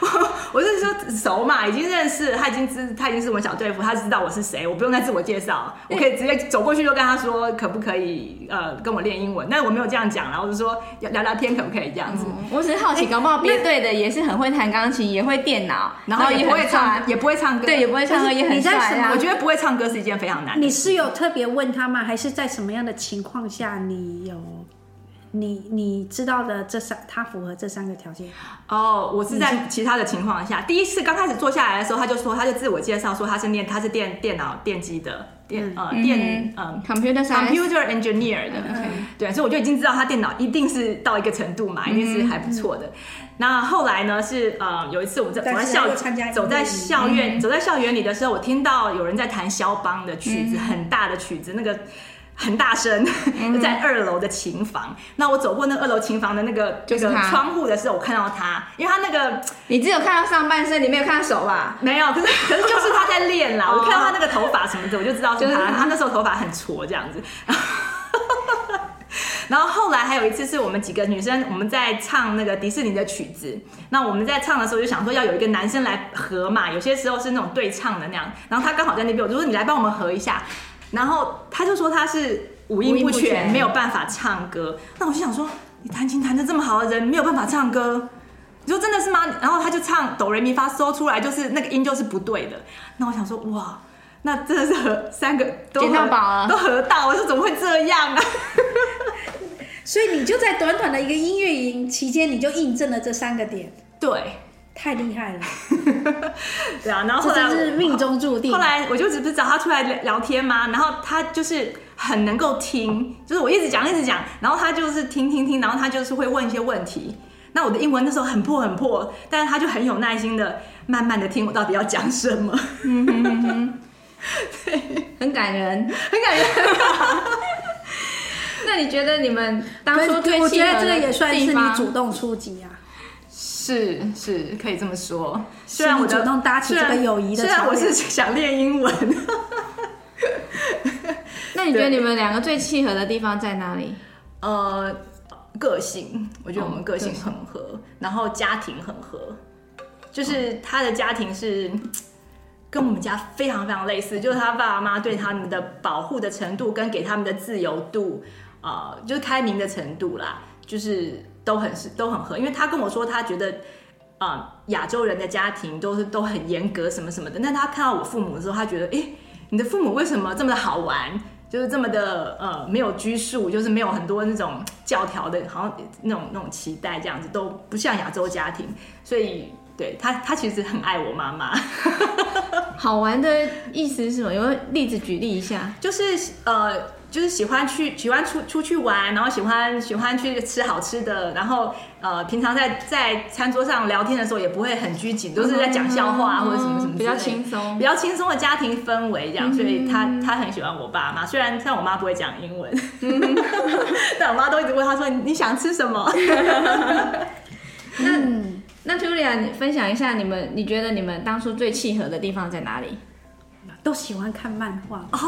我 我是说熟嘛，已经认识，他已经知，他已经是我们小队服，他知道我是谁，我不用再自我介绍，我可以直接走过去就跟他说，可不可以呃跟我练英文？但是我没有这样讲，然后我就说聊聊天，可不可以这样子？我只是好奇，搞不好别队的也是很会弹钢琴，也会电脑，然后也不会唱，也不会唱歌，对，也不会唱歌，也很帅啊。我觉得不会唱歌是一件非常难的。你是有特别问他吗？还是在什么样的情况下你有？你你知道的这三，他符合这三个条件哦。Oh, 我是在其他的情况下，第一次刚开始坐下来的时候，他就说，他就自我介绍说他是念他是电电脑电机的电呃电呃 computer computer engineer 的。对，所以我就已经知道他电脑一定是到一个程度嘛，一定是还不错的。那后来呢是呃有一次我在走在校走在校园走在校园里的时候，我听到有人在弹肖邦的曲子，很大的曲子，那个。很大声，在二楼的琴房。那我走过那二楼琴房的那个就是窗户的时候，我看到他，因为他那个你只有看到上半身，你没有看到手吧？没有，可是可是就是他在练啦。我看到他那个头发什么的，我就知道是他。他那时候头发很挫这样子。然后后来还有一次是我们几个女生我们在唱那个迪士尼的曲子。那我们在唱的时候就想说要有一个男生来合嘛，有些时候是那种对唱的那样。然后他刚好在那边，我就说你来帮我们合一下。然后他就说他是五音不全，没有办法唱歌。那我就想说，你弹琴弹的这么好的人，没有办法唱歌，你说真的是吗？然后他就唱哆来咪发嗦出来，就是那个音就是不对的。那我想说，哇，那真的是合三个都合捡到啊，都合到。我说怎么会这样啊？所以你就在短短的一个音乐营期间，你就印证了这三个点。对，太厉害了。对啊，然后后来这是命中注定。后来我就只是找他出来聊天嘛，然后他就是很能够听，就是我一直讲一直讲，然后他就是听听听，然后他就是会问一些问题。那我的英文那时候很破很破，但是他就很有耐心的慢慢的听我到底要讲什么。嗯哼哼哼，对，很感人，很感人。那你觉得你们当初最契合的地方？我觉得这个也算是你主动出击啊。是是，可以这么说。虽然我主动搭起这个友谊的，虽然我是想练英文。那你觉得你们两个最契合的地方在哪里？呃，个性，我觉得我们个性很合，哦、然后家庭很合，就是他的家庭是跟我们家非常非常类似，就是他爸爸妈妈对他们的保护的程度跟给他们的自由度。啊、呃，就是开明的程度啦，就是都很是都很合，因为他跟我说，他觉得啊，亚、呃、洲人的家庭都是都很严格什么什么的。但他看到我父母的时候，他觉得，哎，你的父母为什么这么的好玩？就是这么的呃，没有拘束，就是没有很多那种教条的，好像那种那种期待这样子，都不像亚洲家庭。所以，对他，他其实很爱我妈妈。好玩的意思是什么？有例子举例一下？就是呃。就是喜欢去喜欢出出去玩，然后喜欢喜欢去吃好吃的，然后呃，平常在在餐桌上聊天的时候也不会很拘谨，都是在讲笑话或者什么什么，比较轻松，比较轻松的家庭氛围这样，所以他他很喜欢我爸妈。虽然像我妈不会讲英文，但我妈都一直问他说，你想吃什么？那那 Julia，你分享一下你们，你觉得你们当初最契合的地方在哪里？都喜欢看漫画。哦，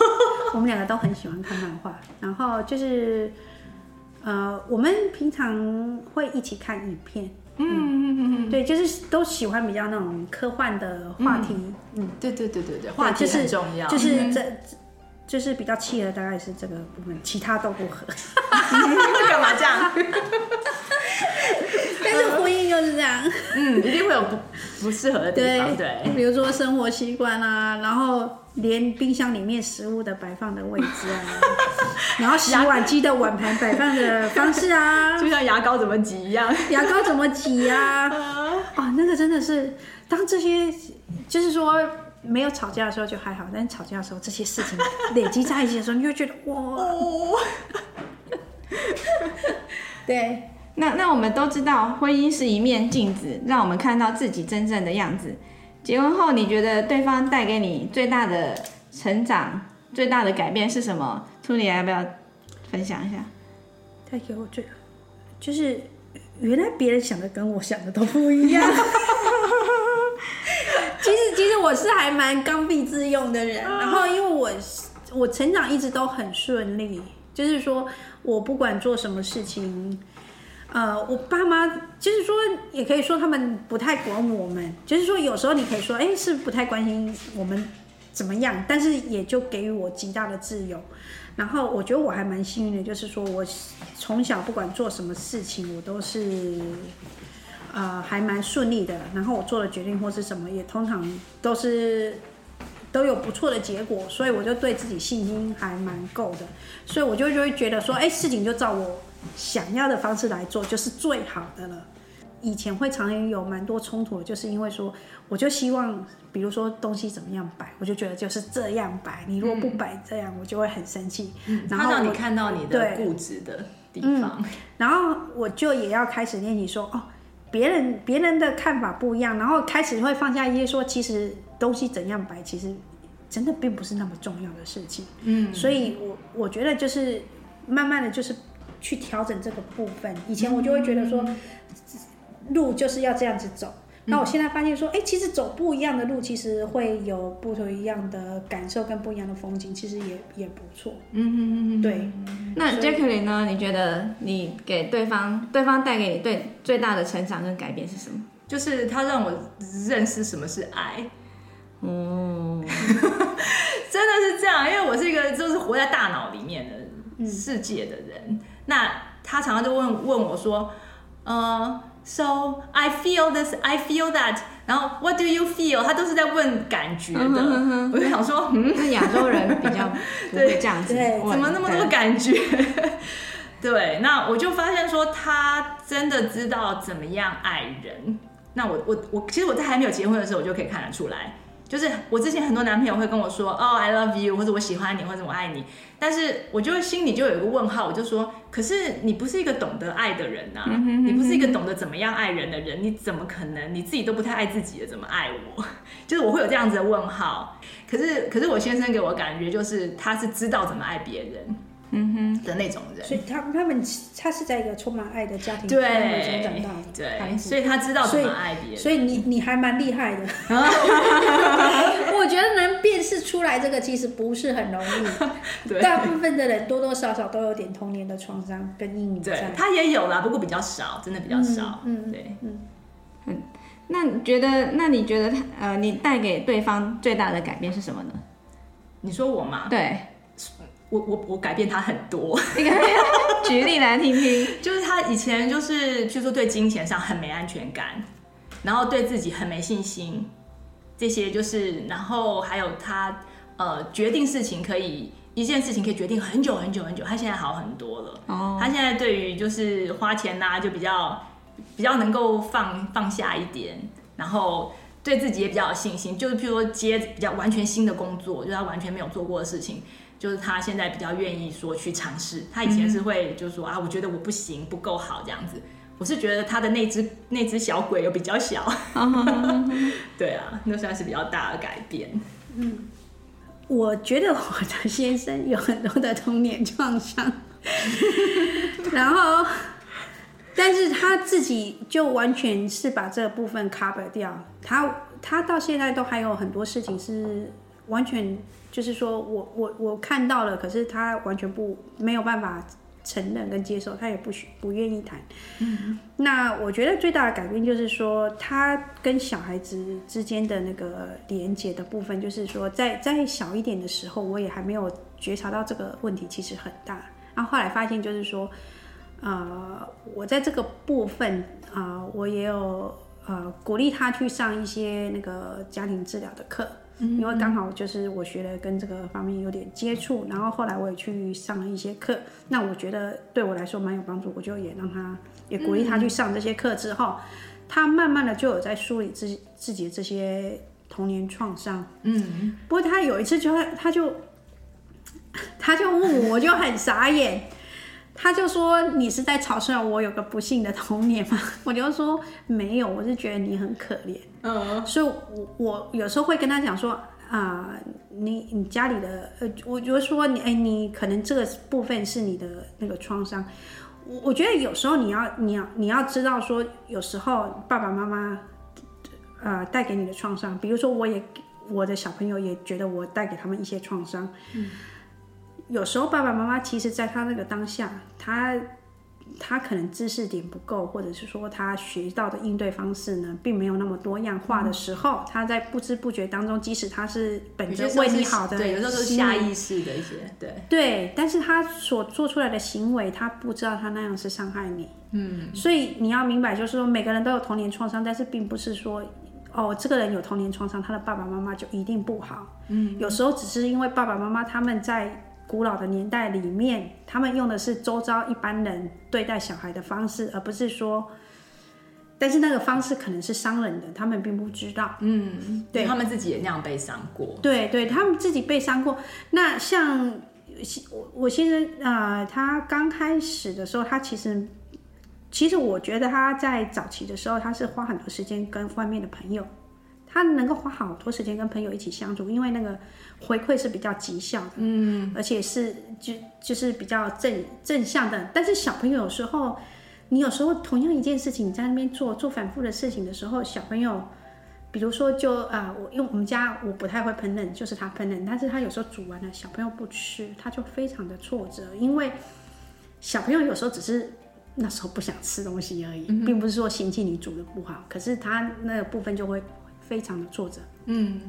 我们两个都很喜欢看漫画，然后就是，呃，我们平常会一起看影片，嗯嗯。嗯对，就是都喜欢比较那种科幻的话题，嗯，嗯。对对对对对，话题很重要，就是、就是这。就是比较契合，大概是这个部分，其他都不合。干嘛这样？但是婚姻就是这样，嗯，一定会有不不适合的地方，对。对比如说生活习惯啊，然后连冰箱里面食物的摆放的位置啊，然后洗碗机的碗盘摆放的方式啊，就像牙膏怎么挤一样，牙膏怎么挤啊？啊，那个真的是，当这些就是说。没有吵架的时候就还好，但是吵架的时候，这些事情累积在一起的时候，你就会觉得哇，哦、对。那那我们都知道，婚姻是一面镜子，让我们看到自己真正的样子。结婚后，你觉得对方带给你最大的成长、最大的改变是什么？Tulia 要不要分享一下？带给我最，就是原来别人想的跟我想的都不一样。其实，其实我是还蛮刚愎自用的人。然后，因为我我成长一直都很顺利，就是说我不管做什么事情，呃，我爸妈就是说，也可以说他们不太管我们。就是说，有时候你可以说，哎，是不太关心我们怎么样，但是也就给予我极大的自由。然后，我觉得我还蛮幸运的，就是说我从小不管做什么事情，我都是。呃，还蛮顺利的。然后我做的决定或是什么，也通常都是都有不错的结果，所以我就对自己信心还蛮够的。所以我就就会觉得说，哎，事情就照我想要的方式来做，就是最好的了。以前会常常有蛮多冲突，就是因为说，我就希望，比如说东西怎么样摆，我就觉得就是这样摆。你如果不摆这样，我就会很生气。嗯，然后让你看到你的固执的地方，嗯，然后我就也要开始练习说，哦。别人别人的看法不一样，然后开始会放下一些说，其实东西怎样摆，其实真的并不是那么重要的事情。嗯，所以我我觉得就是慢慢的就是去调整这个部分。以前我就会觉得说，路就是要这样子走。那我现在发现说，哎，其实走不一样的路，其实会有不同一样的感受跟不一样的风景，其实也也不错。嗯嗯嗯嗯，对。那 Jacqueline 呢？你觉得你给对方，对方带给你对最大的成长跟改变是什么？就是他让我认识什么是爱。哦，真的是这样，因为我是一个就是活在大脑里面的世界的人。嗯、那他常常就问问我说，呃。So I feel this, I feel that，然后 What do you feel？他都是在问感觉的。嗯、哼哼我就想说，嗯，那亚洲人比较 不会这样子，对，怎么那么多感觉？对，对，那我就发现说，他真的知道怎么样爱人。那我我我，其实我在还没有结婚的时候，我就可以看得出来。就是我之前很多男朋友会跟我说，哦，I love you，或者我喜欢你，或者我爱你，但是我就心里就有一个问号，我就说，可是你不是一个懂得爱的人呐、啊，嗯、哼哼哼你不是一个懂得怎么样爱人的人，你怎么可能你自己都不太爱自己的，怎么爱我？就是我会有这样子的问号。可是，可是我先生给我感觉就是他是知道怎么爱别人。嗯哼的那种人，所以他他们他是在一个充满爱的家庭对中长大的，对，所以他知道怎么爱别人，所以你你还蛮厉害的。我觉得能辨识出来这个其实不是很容易，对大部分的人多多少少都有点童年的创伤跟阴影对。他也有啦，不过比较少，真的比较少。嗯，嗯对，嗯嗯。那你觉得？那你觉得他呃，你带给对方最大的改变是什么呢？你说我吗？对。我我我改变他很多，举例来听听。就是他以前就是，据说对金钱上很没安全感，然后对自己很没信心，这些就是，然后还有他呃决定事情可以一件事情可以决定很久很久很久，他现在好很多了。哦，他现在对于就是花钱呐、啊，就比较比较能够放放下一点，然后对自己也比较有信心。就是譬如说接比较完全新的工作，就是他完全没有做过的事情。就是他现在比较愿意说去尝试，他以前是会就是说啊，我觉得我不行，不够好这样子。我是觉得他的那只那只小鬼又比较小，对啊，那算是比较大的改变。嗯，我觉得我的先生有很多的童年创伤，然后，但是他自己就完全是把这部分 cover 掉，他他到现在都还有很多事情是完全。就是说我我我看到了，可是他完全不没有办法承认跟接受，他也不许不愿意谈。嗯，那我觉得最大的改变就是说，他跟小孩子之间的那个连接的部分，就是说在在小一点的时候，我也还没有觉察到这个问题其实很大。然后后来发现就是说，呃，我在这个部分啊，呃，我也有呃鼓励他去上一些那个家庭治疗的课。因为刚好就是我学的跟这个方面有点接触，然后后来我也去上了一些课，那我觉得对我来说蛮有帮助，我就也让他也鼓励他去上这些课之后，他慢慢的就有在梳理自己自己的这些童年创伤。嗯，不过他有一次就他就他就问我，我就很傻眼。他就说：“你是在嘲笑我有个不幸的童年吗？” 我就说：“没有，我是觉得你很可怜。”嗯，所以我我有时候会跟他讲说：“啊、你你家里的呃，我就说你哎，你可能这个部分是你的那个创伤。我我觉得有时候你要你要你要知道说，有时候爸爸妈妈呃带给你的创伤，比如说我也我的小朋友也觉得我带给他们一些创伤。”嗯。有时候爸爸妈妈其实，在他那个当下，他他可能知识点不够，或者是说他学到的应对方式呢，并没有那么多样化的时候，嗯、他在不知不觉当中，即使他是本着为你好的，对，有时候是下意识的一些，对。对，但是他所做出来的行为，他不知道他那样是伤害你，嗯，所以你要明白，就是说每个人都有童年创伤，但是并不是说哦，这个人有童年创伤，他的爸爸妈妈就一定不好，嗯，有时候只是因为爸爸妈妈他们在。古老的年代里面，他们用的是周遭一般人对待小孩的方式，而不是说，但是那个方式可能是伤人的，他们并不知道。嗯，对，他们自己也那样被伤过。对，对他们自己被伤过。那像我，我先生啊、呃，他刚开始的时候，他其实，其实我觉得他在早期的时候，他是花很多时间跟外面的朋友。他能够花好多时间跟朋友一起相处，因为那个回馈是比较绩效的，嗯，而且是就就是比较正正向的。但是小朋友有时候，你有时候同样一件事情，你在那边做做反复的事情的时候，小朋友，比如说就啊，我因为我们家我不太会烹饪，就是他烹饪，但是他有时候煮完了，小朋友不吃，他就非常的挫折，因为小朋友有时候只是那时候不想吃东西而已，并不是说嫌弃你煮的不好，可是他那个部分就会。非常的挫折，嗯，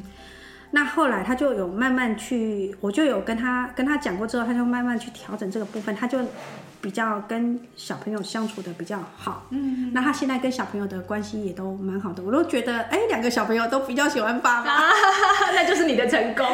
那后来他就有慢慢去，我就有跟他跟他讲过之后，他就慢慢去调整这个部分，他就比较跟小朋友相处的比较好。嗯，那他现在跟小朋友的关系也都蛮好的，我都觉得，哎，两个小朋友都比较喜欢爸爸，啊、那就是你的成功。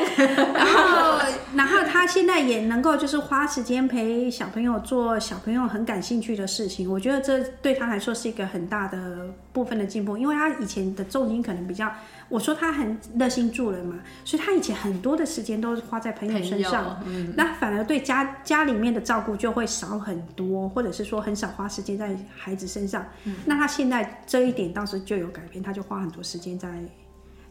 然后，然后他现在也能够就是花时间陪小朋友做小朋友很感兴趣的事情，我觉得这对他来说是一个很大的部分的进步，因为他以前的重心可能比较。我说他很热心助人嘛，所以他以前很多的时间都是花在朋友身上，嗯、那反而对家家里面的照顾就会少很多，或者是说很少花时间在孩子身上。嗯、那他现在这一点倒是就有改变，他就花很多时间在，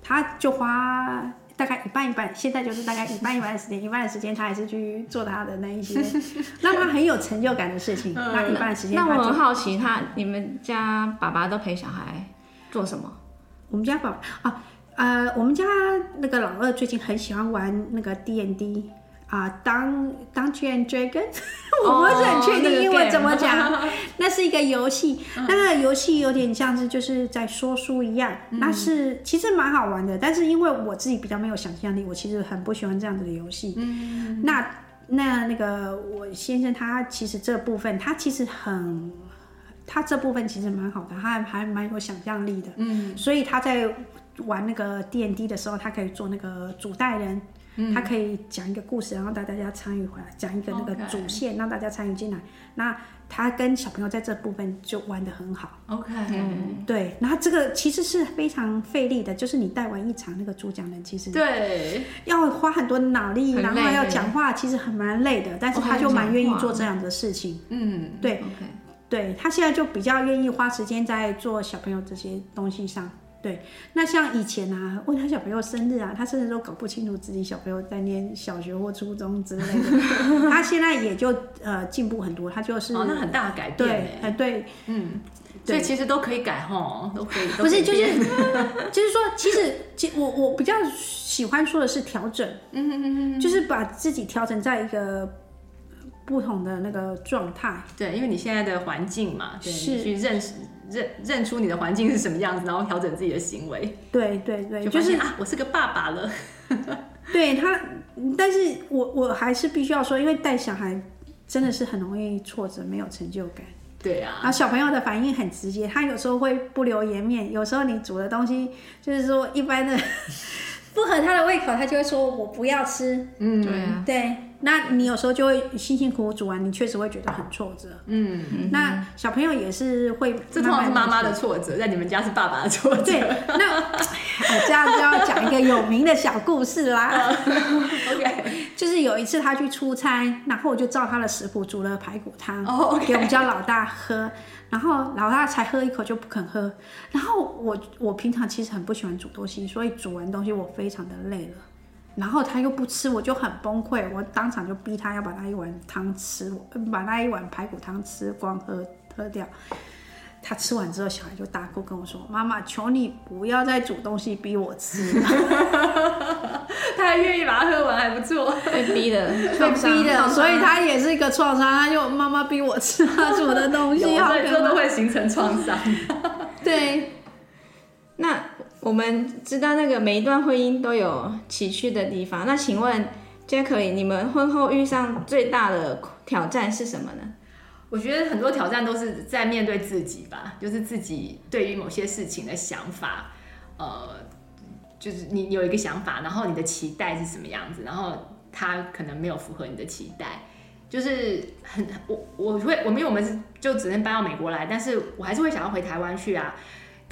他就花大概一半一半，现在就是大概一半一半的时间，一半的时间他还是去做他的那一些 让他很有成就感的事情。嗯、那一半的时间，那我很好奇，他你们家爸爸都陪小孩做什么？我们家爸爸啊。呃，我们家那个老二最近很喜欢玩那个 D N D 啊，当当 Dungeons and Dragons，我不是很确定英文怎么讲。那是一个游戏，那个游戏有点像是就是在说书一样，那是其实蛮好玩的。但是因为我自己比较没有想象力，我其实很不喜欢这样子的游戏。嗯，那那那个我先生他其实这部分他其实很，他这部分其实蛮好的，他还还蛮有想象力的。嗯，所以他在。玩那个 D N D 的时候，他可以做那个主带人，嗯、他可以讲一个故事，然后带大家参与回来，讲一个那个主线.让大家参与进来。那他跟小朋友在这部分就玩得很好。OK，嗯，对。然后这个其实是非常费力的，就是你带完一场那个主讲人，其实对要花很多脑力，然后要讲话，其实很蛮累的。但是他就蛮愿意做这样的事情。嗯，对，Okay. 对，他现在就比较愿意花时间在做小朋友这些东西上。对，那像以前啊，问他小朋友生日啊，他甚至都搞不清楚自己小朋友在念小学或初中之类的。他现在也就呃进步很多，他就是哦，那很大的改变。对，呃，对，嗯，所以其实都可以改哈，都可以。不是，就是 就是说，其实其我我比较喜欢说的是调整，就是把自己调整在一个。不同的那个状态，对，因为你现在的环境嘛，对，是去认识认认出你的环境是什么样子，然后调整自己的行为。对对对，就是啊，我是个爸爸了。对他，但是我我还是必须要说，因为带小孩真的是很容易挫折，没有成就感。对啊，然后小朋友的反应很直接，他有时候会不留颜面，有时候你煮的东西就是说一般的 不合他的胃口，他就会说我不要吃。嗯，对啊，对。那你有时候就会辛辛苦苦煮完，你确实会觉得很挫折。嗯，嗯，那小朋友也是会慢慢，这通常是妈妈的挫折，在你们家是爸爸的挫折。对，那我这样就要讲一个有名的小故事啦。OK，就是有一次他去出差，然后我就照他的食谱煮了排骨汤，oh. 给我们家老大喝，然后老大才喝一口就不肯喝。然后我我平常其实很不喜欢煮东西，所以煮完东西我非常的累了。然后他又不吃，我就很崩溃，我当场就逼他要把那一碗汤吃，把那一碗排骨汤吃光喝喝掉。他吃完之后，小孩就大哭跟我说：“妈妈，求你不要再煮东西逼我吃。”他还愿意把它喝完，还不错。被逼的，被逼的，所以他也是一个创伤。他就妈妈逼我吃他煮的东西，有时候都会形成创伤。对，那。我们知道那个每一段婚姻都有崎岖的地方。那请问 j a c k e 你们婚后遇上最大的挑战是什么呢？我觉得很多挑战都是在面对自己吧，就是自己对于某些事情的想法，呃，就是你有一个想法，然后你的期待是什么样子，然后他可能没有符合你的期待，就是很我我会我们因为我们就只能搬到美国来，但是我还是会想要回台湾去啊。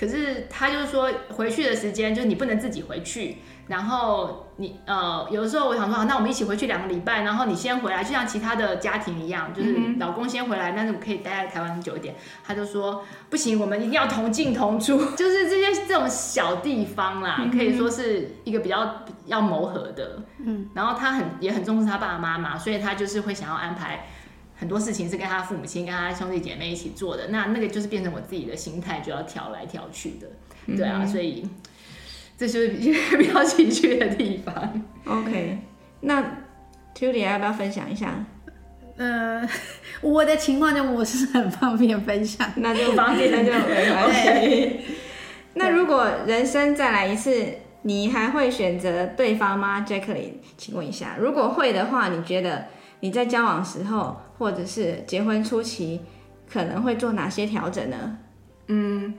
可是他就是说回去的时间就是你不能自己回去，然后你呃有的时候我想说，那我们一起回去两个礼拜，然后你先回来，就像其他的家庭一样，就是老公先回来，但是我可以待在台湾久一点。他就说不行，我们一定要同进同出，就是这些这种小地方啦，可以说是一个比较要磨合的。嗯，然后他很也很重视他爸爸妈妈，所以他就是会想要安排。很多事情是跟他父母亲、跟他兄弟姐妹一起做的，那那个就是变成我自己的心态，就要调来调去的，对啊，嗯、所以这就是比较崎岖的地方。OK，那 Tudy 要不要分享一下？呃，我的情况就我是很方便分享，那就方便，那就 没关系。那如果人生再来一次，你还会选择对方吗？Jacqueline，请问一下，如果会的话，你觉得？你在交往时候或者是结婚初期可能会做哪些调整呢？嗯。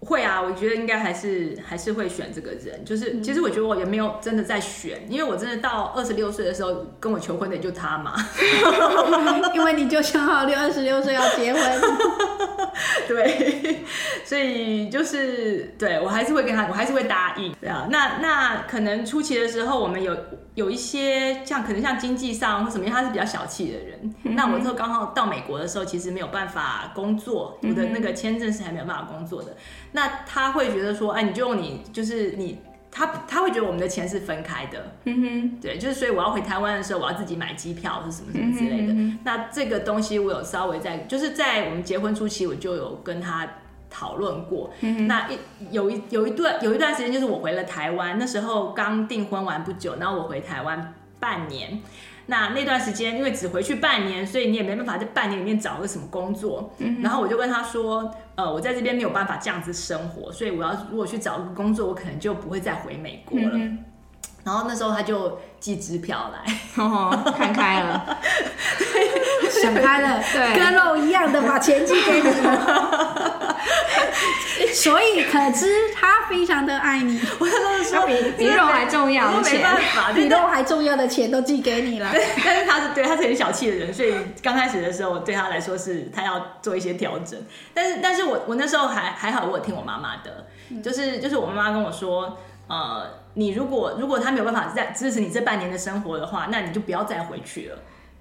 会啊，我觉得应该还是还是会选这个人。就是其实我觉得我也没有真的在选，因为我真的到二十六岁的时候跟我求婚的就他嘛。因为你就想好六二十六岁要结婚。对，所以就是对我还是会跟他，我还是会答应。对啊，那那可能初期的时候我们有。有一些像可能像经济上或什么，因为他是比较小气的人。嗯、那我之后刚好到美国的时候，其实没有办法工作，我的那个签证是还没有办法工作的。那他会觉得说，哎，你就用你就是你，他他会觉得我们的钱是分开的。嗯哼，对，就是所以我要回台湾的时候，我要自己买机票是什么什么之类的。嗯、那这个东西我有稍微在，就是在我们结婚初期，我就有跟他。讨论过，嗯、那一有一有一段有一段时间，就是我回了台湾，那时候刚订婚完不久，然后我回台湾半年，那那段时间因为只回去半年，所以你也没办法在半年里面找个什么工作，嗯、然后我就跟他说，呃，我在这边没有办法这样子生活，所以我要如果去找个工作，我可能就不会再回美国了。嗯然后那时候他就寄支票来，哦，看开了，想开了，对，跟肉一样的把钱寄给你，所以可知他非常的爱你。我那时候说比比肉还重要的钱，比肉还重要的钱都寄给你了。对，但是他是对他是很小气的人，所以刚开始的时候对他来说是他要做一些调整。但是，但是我我那时候还还好，我有听我妈妈的，就是就是我妈妈跟我说，呃。你如果如果他没有办法再支持你这半年的生活的话，那你就不要再回去了，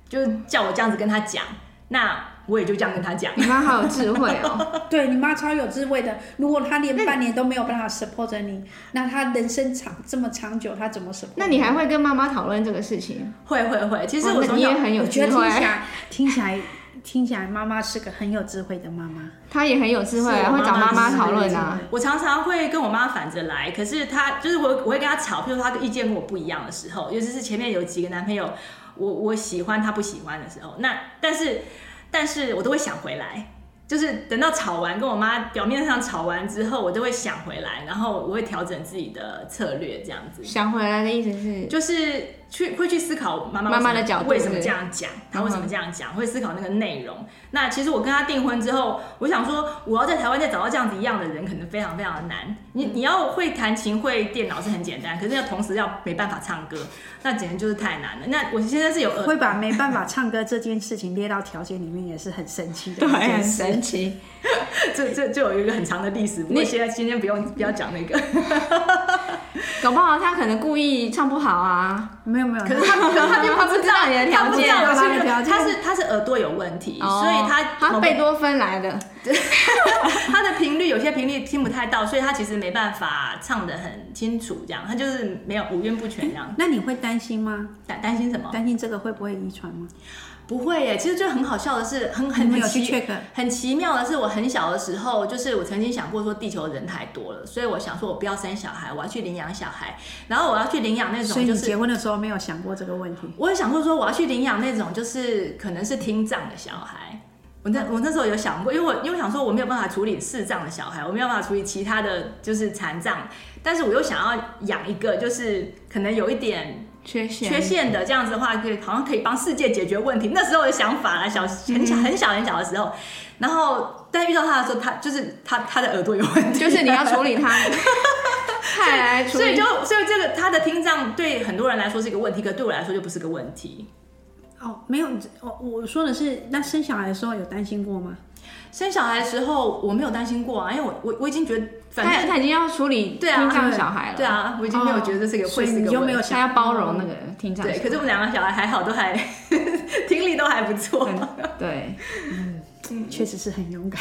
就叫我这样子跟他讲，那我也就这样跟他讲。你妈好有智慧哦，对，你妈超有智慧的。如果她连半年都没有办法 support 你，那她人生长这么长久，她怎么 support？那你还会跟妈妈讨论这个事情？会会会，其实我你也很有智慧，听起来。听起来听起来妈妈是个很有智慧的妈妈，她也很有智慧啊，会找妈妈讨论啊。我常常会跟我妈反着来，可是她就是我，我会跟她吵，譬如她的意见跟我不一样的时候，尤其是前面有几个男朋友，我我喜欢她不喜欢的时候，那但是但是我都会想回来。就是等到吵完，跟我妈表面上吵完之后，我都会想回来，然后我会调整自己的策略，这样子。想回来的意思是，就是去会去思考妈妈妈妈的角度为什么这样讲，她为什么这样讲，会思考那个内容。那其实我跟她订婚之后，我想说，我要在台湾再找到这样子一样的人，可能非常非常的难。你你要会弹琴会电脑是很简单，可是要同时要没办法唱歌，那简直就是太难了。那我现在是有会把没办法唱歌这件事情列到条件里面，也是很神奇的。对，很神奇。这这就有一个很长的历史，不过现在今天不用不要讲那个。搞不好他可能故意唱不好啊，没有没有，可是他 可能他他不知道你的条件，他是他是耳朵有问题，所以他他贝多芬来的，他的频率有些频率听不太到，所以他其实没办法唱得很清楚，这样他就是没有五音不全这样。那你会担心吗？担担心什么？担心这个会不会遗传吗？不会耶，其实就很好笑的是，很很很奇很奇妙的是，我很小的时候，就是我曾经想过说，地球人太多了，所以我想说我不要生小孩，我要去领养小孩，然后我要去领养那种，就是结婚的时候没有想过这个问题。我也想过说，我要去领养那种，就是可能是听障的小孩。我那我那时候有想过，因为我因为我想说我没有办法处理视障的小孩，我没有办法处理其他的就是残障，但是我又想要养一个，就是可能有一点。缺陷缺陷的这样子的话，可以好像可以帮世界解决问题。那时候的想法啊，小很小很小很小的时候，然后但遇到他的时候，他就是他他的耳朵有问题，就是你要处理他，太来处理。所以就所以这个他的听障对很多人来说是一个问题，可对我来说就不是个问题。哦，没有，我我说的是，那生小孩的时候有担心过吗？生小孩的时候我没有担心过啊，因为我我我已经觉得。反正他已经要处理听障小孩了，对啊，我已经没有觉得这是个会是个问题，他要包容那个听障。对，可是我们两个小孩还好，都还听力都还不错。对，嗯，确实是很勇敢。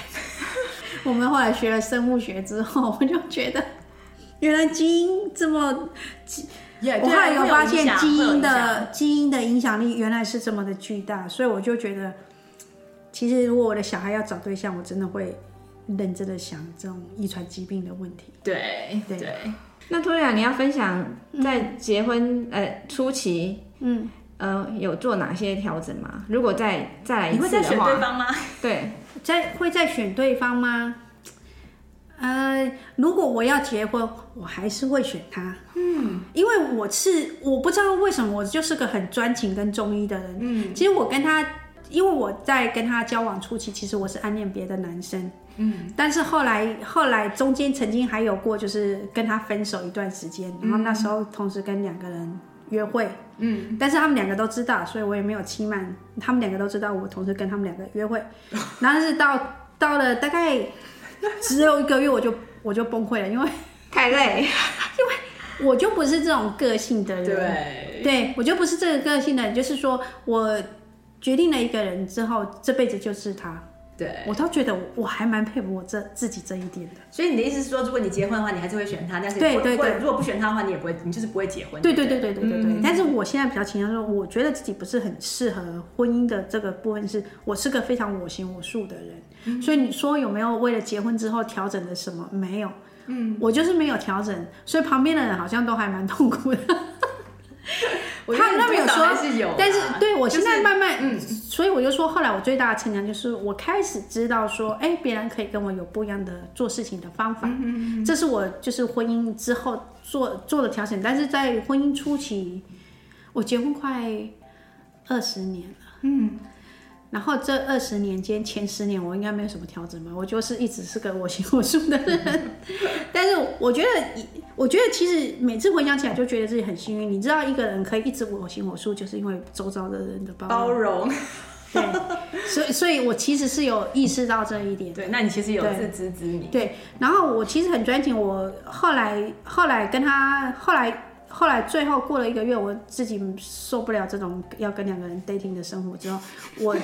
我们后来学了生物学之后，我就觉得原来基因这么，我后来有发现基因的基因的影响力原来是这么的巨大，所以我就觉得，其实如果我的小孩要找对象，我真的会。认真的想这种遗传疾病的问题。对对，对那托亚，你要分享在结婚、嗯、呃初期，嗯呃有做哪些调整吗？如果再再来一次的话，你会再选对方吗？对，再会再选对方吗？呃，如果我要结婚，我还是会选他。嗯，因为我是我不知道为什么，我就是个很专情跟忠义的人。嗯，其实我跟他，因为我在跟他交往初期，其实我是暗恋别的男生。嗯，但是后来后来中间曾经还有过，就是跟他分手一段时间，然后那时候同时跟两个人约会。嗯，但是他们两个都知道，所以我也没有欺瞒。他们两个都知道我同时跟他们两个约会，然后是到到了大概。只有一个月我就我就崩溃了，因为太累，因为我就不是这种个性的人，对，对我就不是这个个性的人，就是说我决定了一个人之后，这辈子就是他。对，我倒觉得我还蛮佩服我这自己这一点的。所以你的意思是说，如果你结婚的话，你还是会选他，但是对对对，如果不选他的话，你也不会，你就是不会结婚。对对对对对对对，嗯、但是我现在比较倾向说，我觉得自己不是很适合婚姻的这个部分，是我是个非常我行我素的人。嗯、所以你说有没有为了结婚之后调整的什么？没有。嗯，我就是没有调整，所以旁边的人好像都还蛮痛苦的。他那边有说，但是对我现在慢慢，嗯，所以我就说，后来我最大的成长就是我开始知道说，哎，别人可以跟我有不一样的做事情的方法，这是我就是婚姻之后做做的调整。但是在婚姻初期，我结婚快二十年了，嗯。然后这二十年间，前十年我应该没有什么调整吧，我就是一直是个我行我素的人。但是我觉得，我觉得其实每次回想起来，就觉得自己很幸运。你知道，一个人可以一直我行我素，就是因为周遭的人的包包容。对，所以所以我其实是有意识到这一点。对，那你其实有自知之明。对，然后我其实很专情。我后来后来跟他后来。后来最后过了一个月，我自己受不了这种要跟两个人 dating 的生活之后，我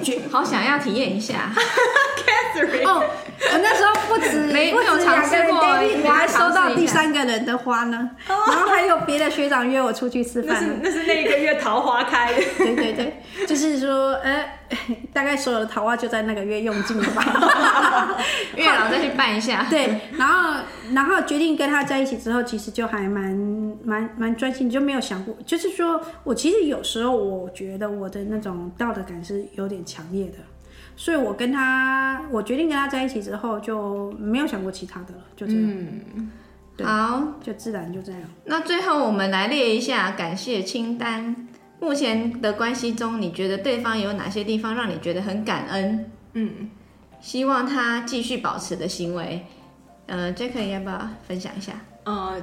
觉好想要体验一下。Catherine，哦，我那时候不止没有尝试过，我还收到第三个人的花呢，然后还有别的学长约我出去吃饭。那是那是那一个月桃花开。对对对，就是说，呃，大概所有的桃花就在那个月用尽了吧。月老再去办一下。对，然后然后决定跟他在一起之后，其实就还蛮蛮。蛮蛮专心，就没有想过，就是说我其实有时候我觉得我的那种道德感是有点强烈的，所以我跟他，我决定跟他在一起之后就没有想过其他的了，就这样。嗯，好，就自然就这样。那最后我们来列一下感谢清单。目前的关系中，你觉得对方有哪些地方让你觉得很感恩？嗯，希望他继续保持的行为。呃，Jackie 要不要分享一下？呃。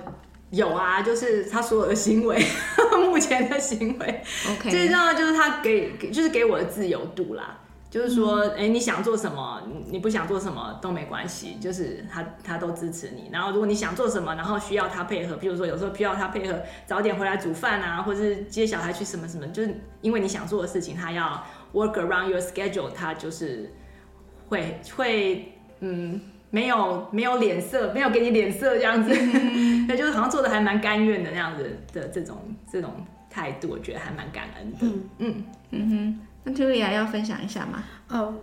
有啊，就是他所有的行为，目前的行为，OK，最重要的就是他给，就是给我的自由度啦。就是说，哎、嗯欸，你想做什么，你不想做什么都没关系，就是他他都支持你。然后如果你想做什么，然后需要他配合，比如说有时候需要他配合早点回来煮饭啊，或者是接小孩去什么什么，就是因为你想做的事情，他要 work around your schedule，他就是会会嗯。没有没有脸色，没有给你脸色这样子，那、嗯、就是好像做的还蛮甘愿的那样子的这种这种态度，我觉得还蛮感恩的。嗯嗯嗯哼，那 Tulia 要分享一下吗？哦，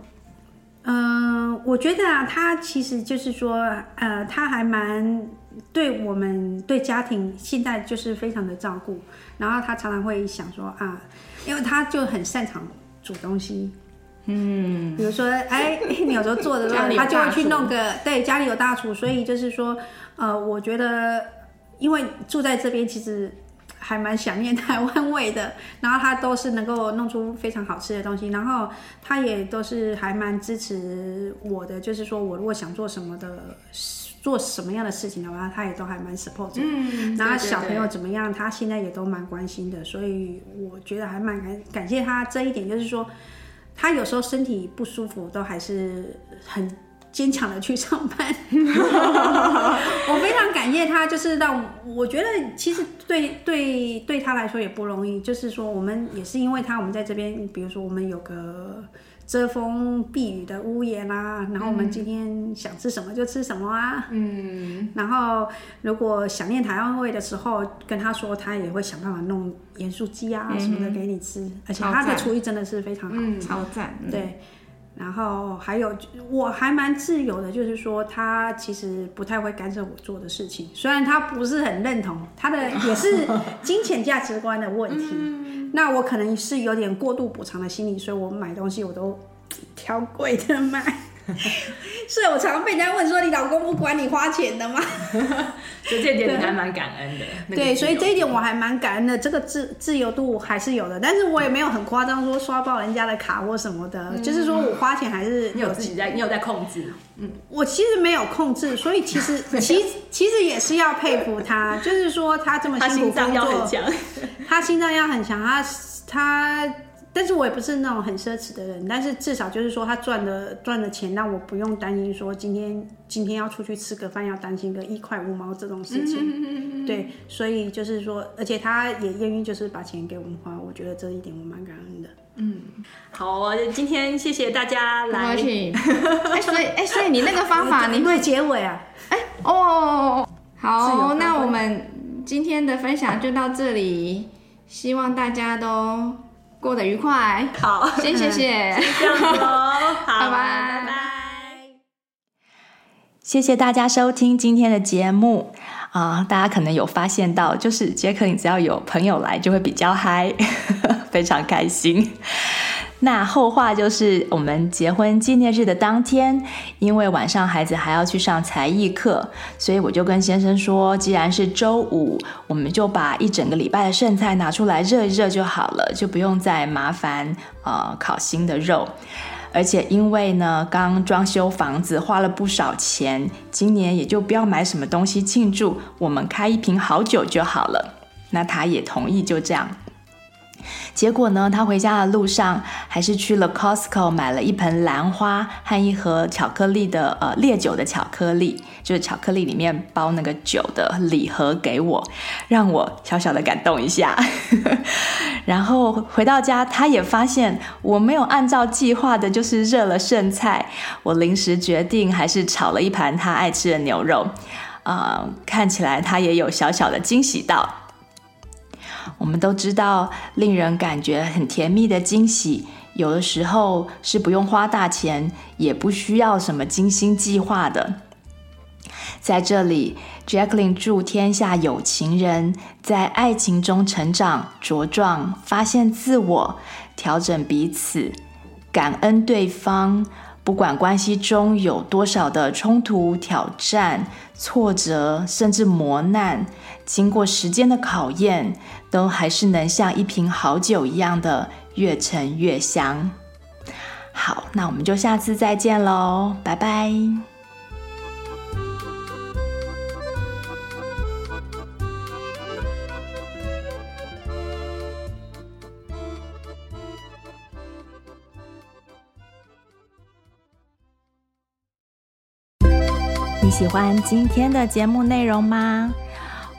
嗯、呃，我觉得啊，他其实就是说，呃，他还蛮对我们对家庭现在就是非常的照顾，然后他常常会想说啊，因为他就很擅长煮东西。嗯，比如说，哎，你有时候做的时候，他就会去弄个，对，家里有大厨，所以就是说，呃，我觉得，因为住在这边，其实还蛮想念台湾味的，然后他都是能够弄出非常好吃的东西，然后他也都是还蛮支持我的，就是说我如果想做什么的，做什么样的事情的话，他也都还蛮 support。嗯，然后小朋友怎么样，他现在也都蛮关心的，所以我觉得还蛮感感谢他这一点，就是说。他有时候身体不舒服，都还是很坚强的去上班。我非常感谢他，就是让我觉得其实对对对他来说也不容易。就是说，我们也是因为他，我们在这边，比如说我们有个。遮风避雨的屋檐啊，然后我们今天想吃什么就吃什么啊。嗯，然后如果想念台湾味的时候，跟他说，他也会想办法弄盐酥鸡啊什么的给你吃。嗯、而且他的厨艺真的是非常好，嗯、超赞。对，然后还有我还蛮自由的，就是说他其实不太会干涉我做的事情，虽然他不是很认同，他的 也是金钱价值观的问题。嗯那我可能是有点过度补偿的心理，所以我买东西我都挑贵的买。是我常常被人家问说，你老公不管你花钱的吗？所以这点你还蛮感恩的。对，所以这一点我还蛮感恩的，这个自自由度还是有的，但是我也没有很夸张说刷爆人家的卡或什么的，嗯、就是说我花钱还是你有自己在，你有在控制。嗯，我其实没有控制，所以其实 其实其实也是要佩服他，就是说他这么辛苦工作，他心脏要很强，他心脏要很强，他他。但是我也不是那种很奢侈的人，但是至少就是说他赚的赚的钱，让我不用担心说今天今天要出去吃个饭要担心个一块五毛这种事情，嗯、哼哼哼对，所以就是说，而且他也愿意就是把钱给我们花，我觉得这一点我蛮感恩的。嗯，好，今天谢谢大家来，哎、欸，所以哎、欸，所以你那个方法你会结尾啊？哎、欸，哦，好，那我们今天的分享就到这里，希望大家都。过得愉快，好，先谢。谢，这样子喽，好，拜拜，拜拜，谢谢大家收听今天的节目。啊！大家可能有发现到，就是杰克，你只要有朋友来，就会比较嗨，非常开心。那后话就是，我们结婚纪念日的当天，因为晚上孩子还要去上才艺课，所以我就跟先生说，既然是周五，我们就把一整个礼拜的剩菜拿出来热一热就好了，就不用再麻烦呃烤新的肉。而且因为呢，刚装修房子花了不少钱，今年也就不要买什么东西庆祝，我们开一瓶好酒就好了。那他也同意，就这样。结果呢，他回家的路上还是去了 Costco 买了一盆兰花和一盒巧克力的呃烈酒的巧克力，就是巧克力里面包那个酒的礼盒给我，让我小小的感动一下。然后回到家，他也发现我没有按照计划的，就是热了剩菜，我临时决定还是炒了一盘他爱吃的牛肉，呃，看起来他也有小小的惊喜到。我们都知道，令人感觉很甜蜜的惊喜，有的时候是不用花大钱，也不需要什么精心计划的。在这里，Jacqueline 祝天下有情人在爱情中成长茁壮，发现自我，调整彼此，感恩对方。不管关系中有多少的冲突、挑战、挫折，甚至磨难，经过时间的考验，都还是能像一瓶好酒一样的越陈越香。好，那我们就下次再见喽，拜拜。你喜欢今天的节目内容吗？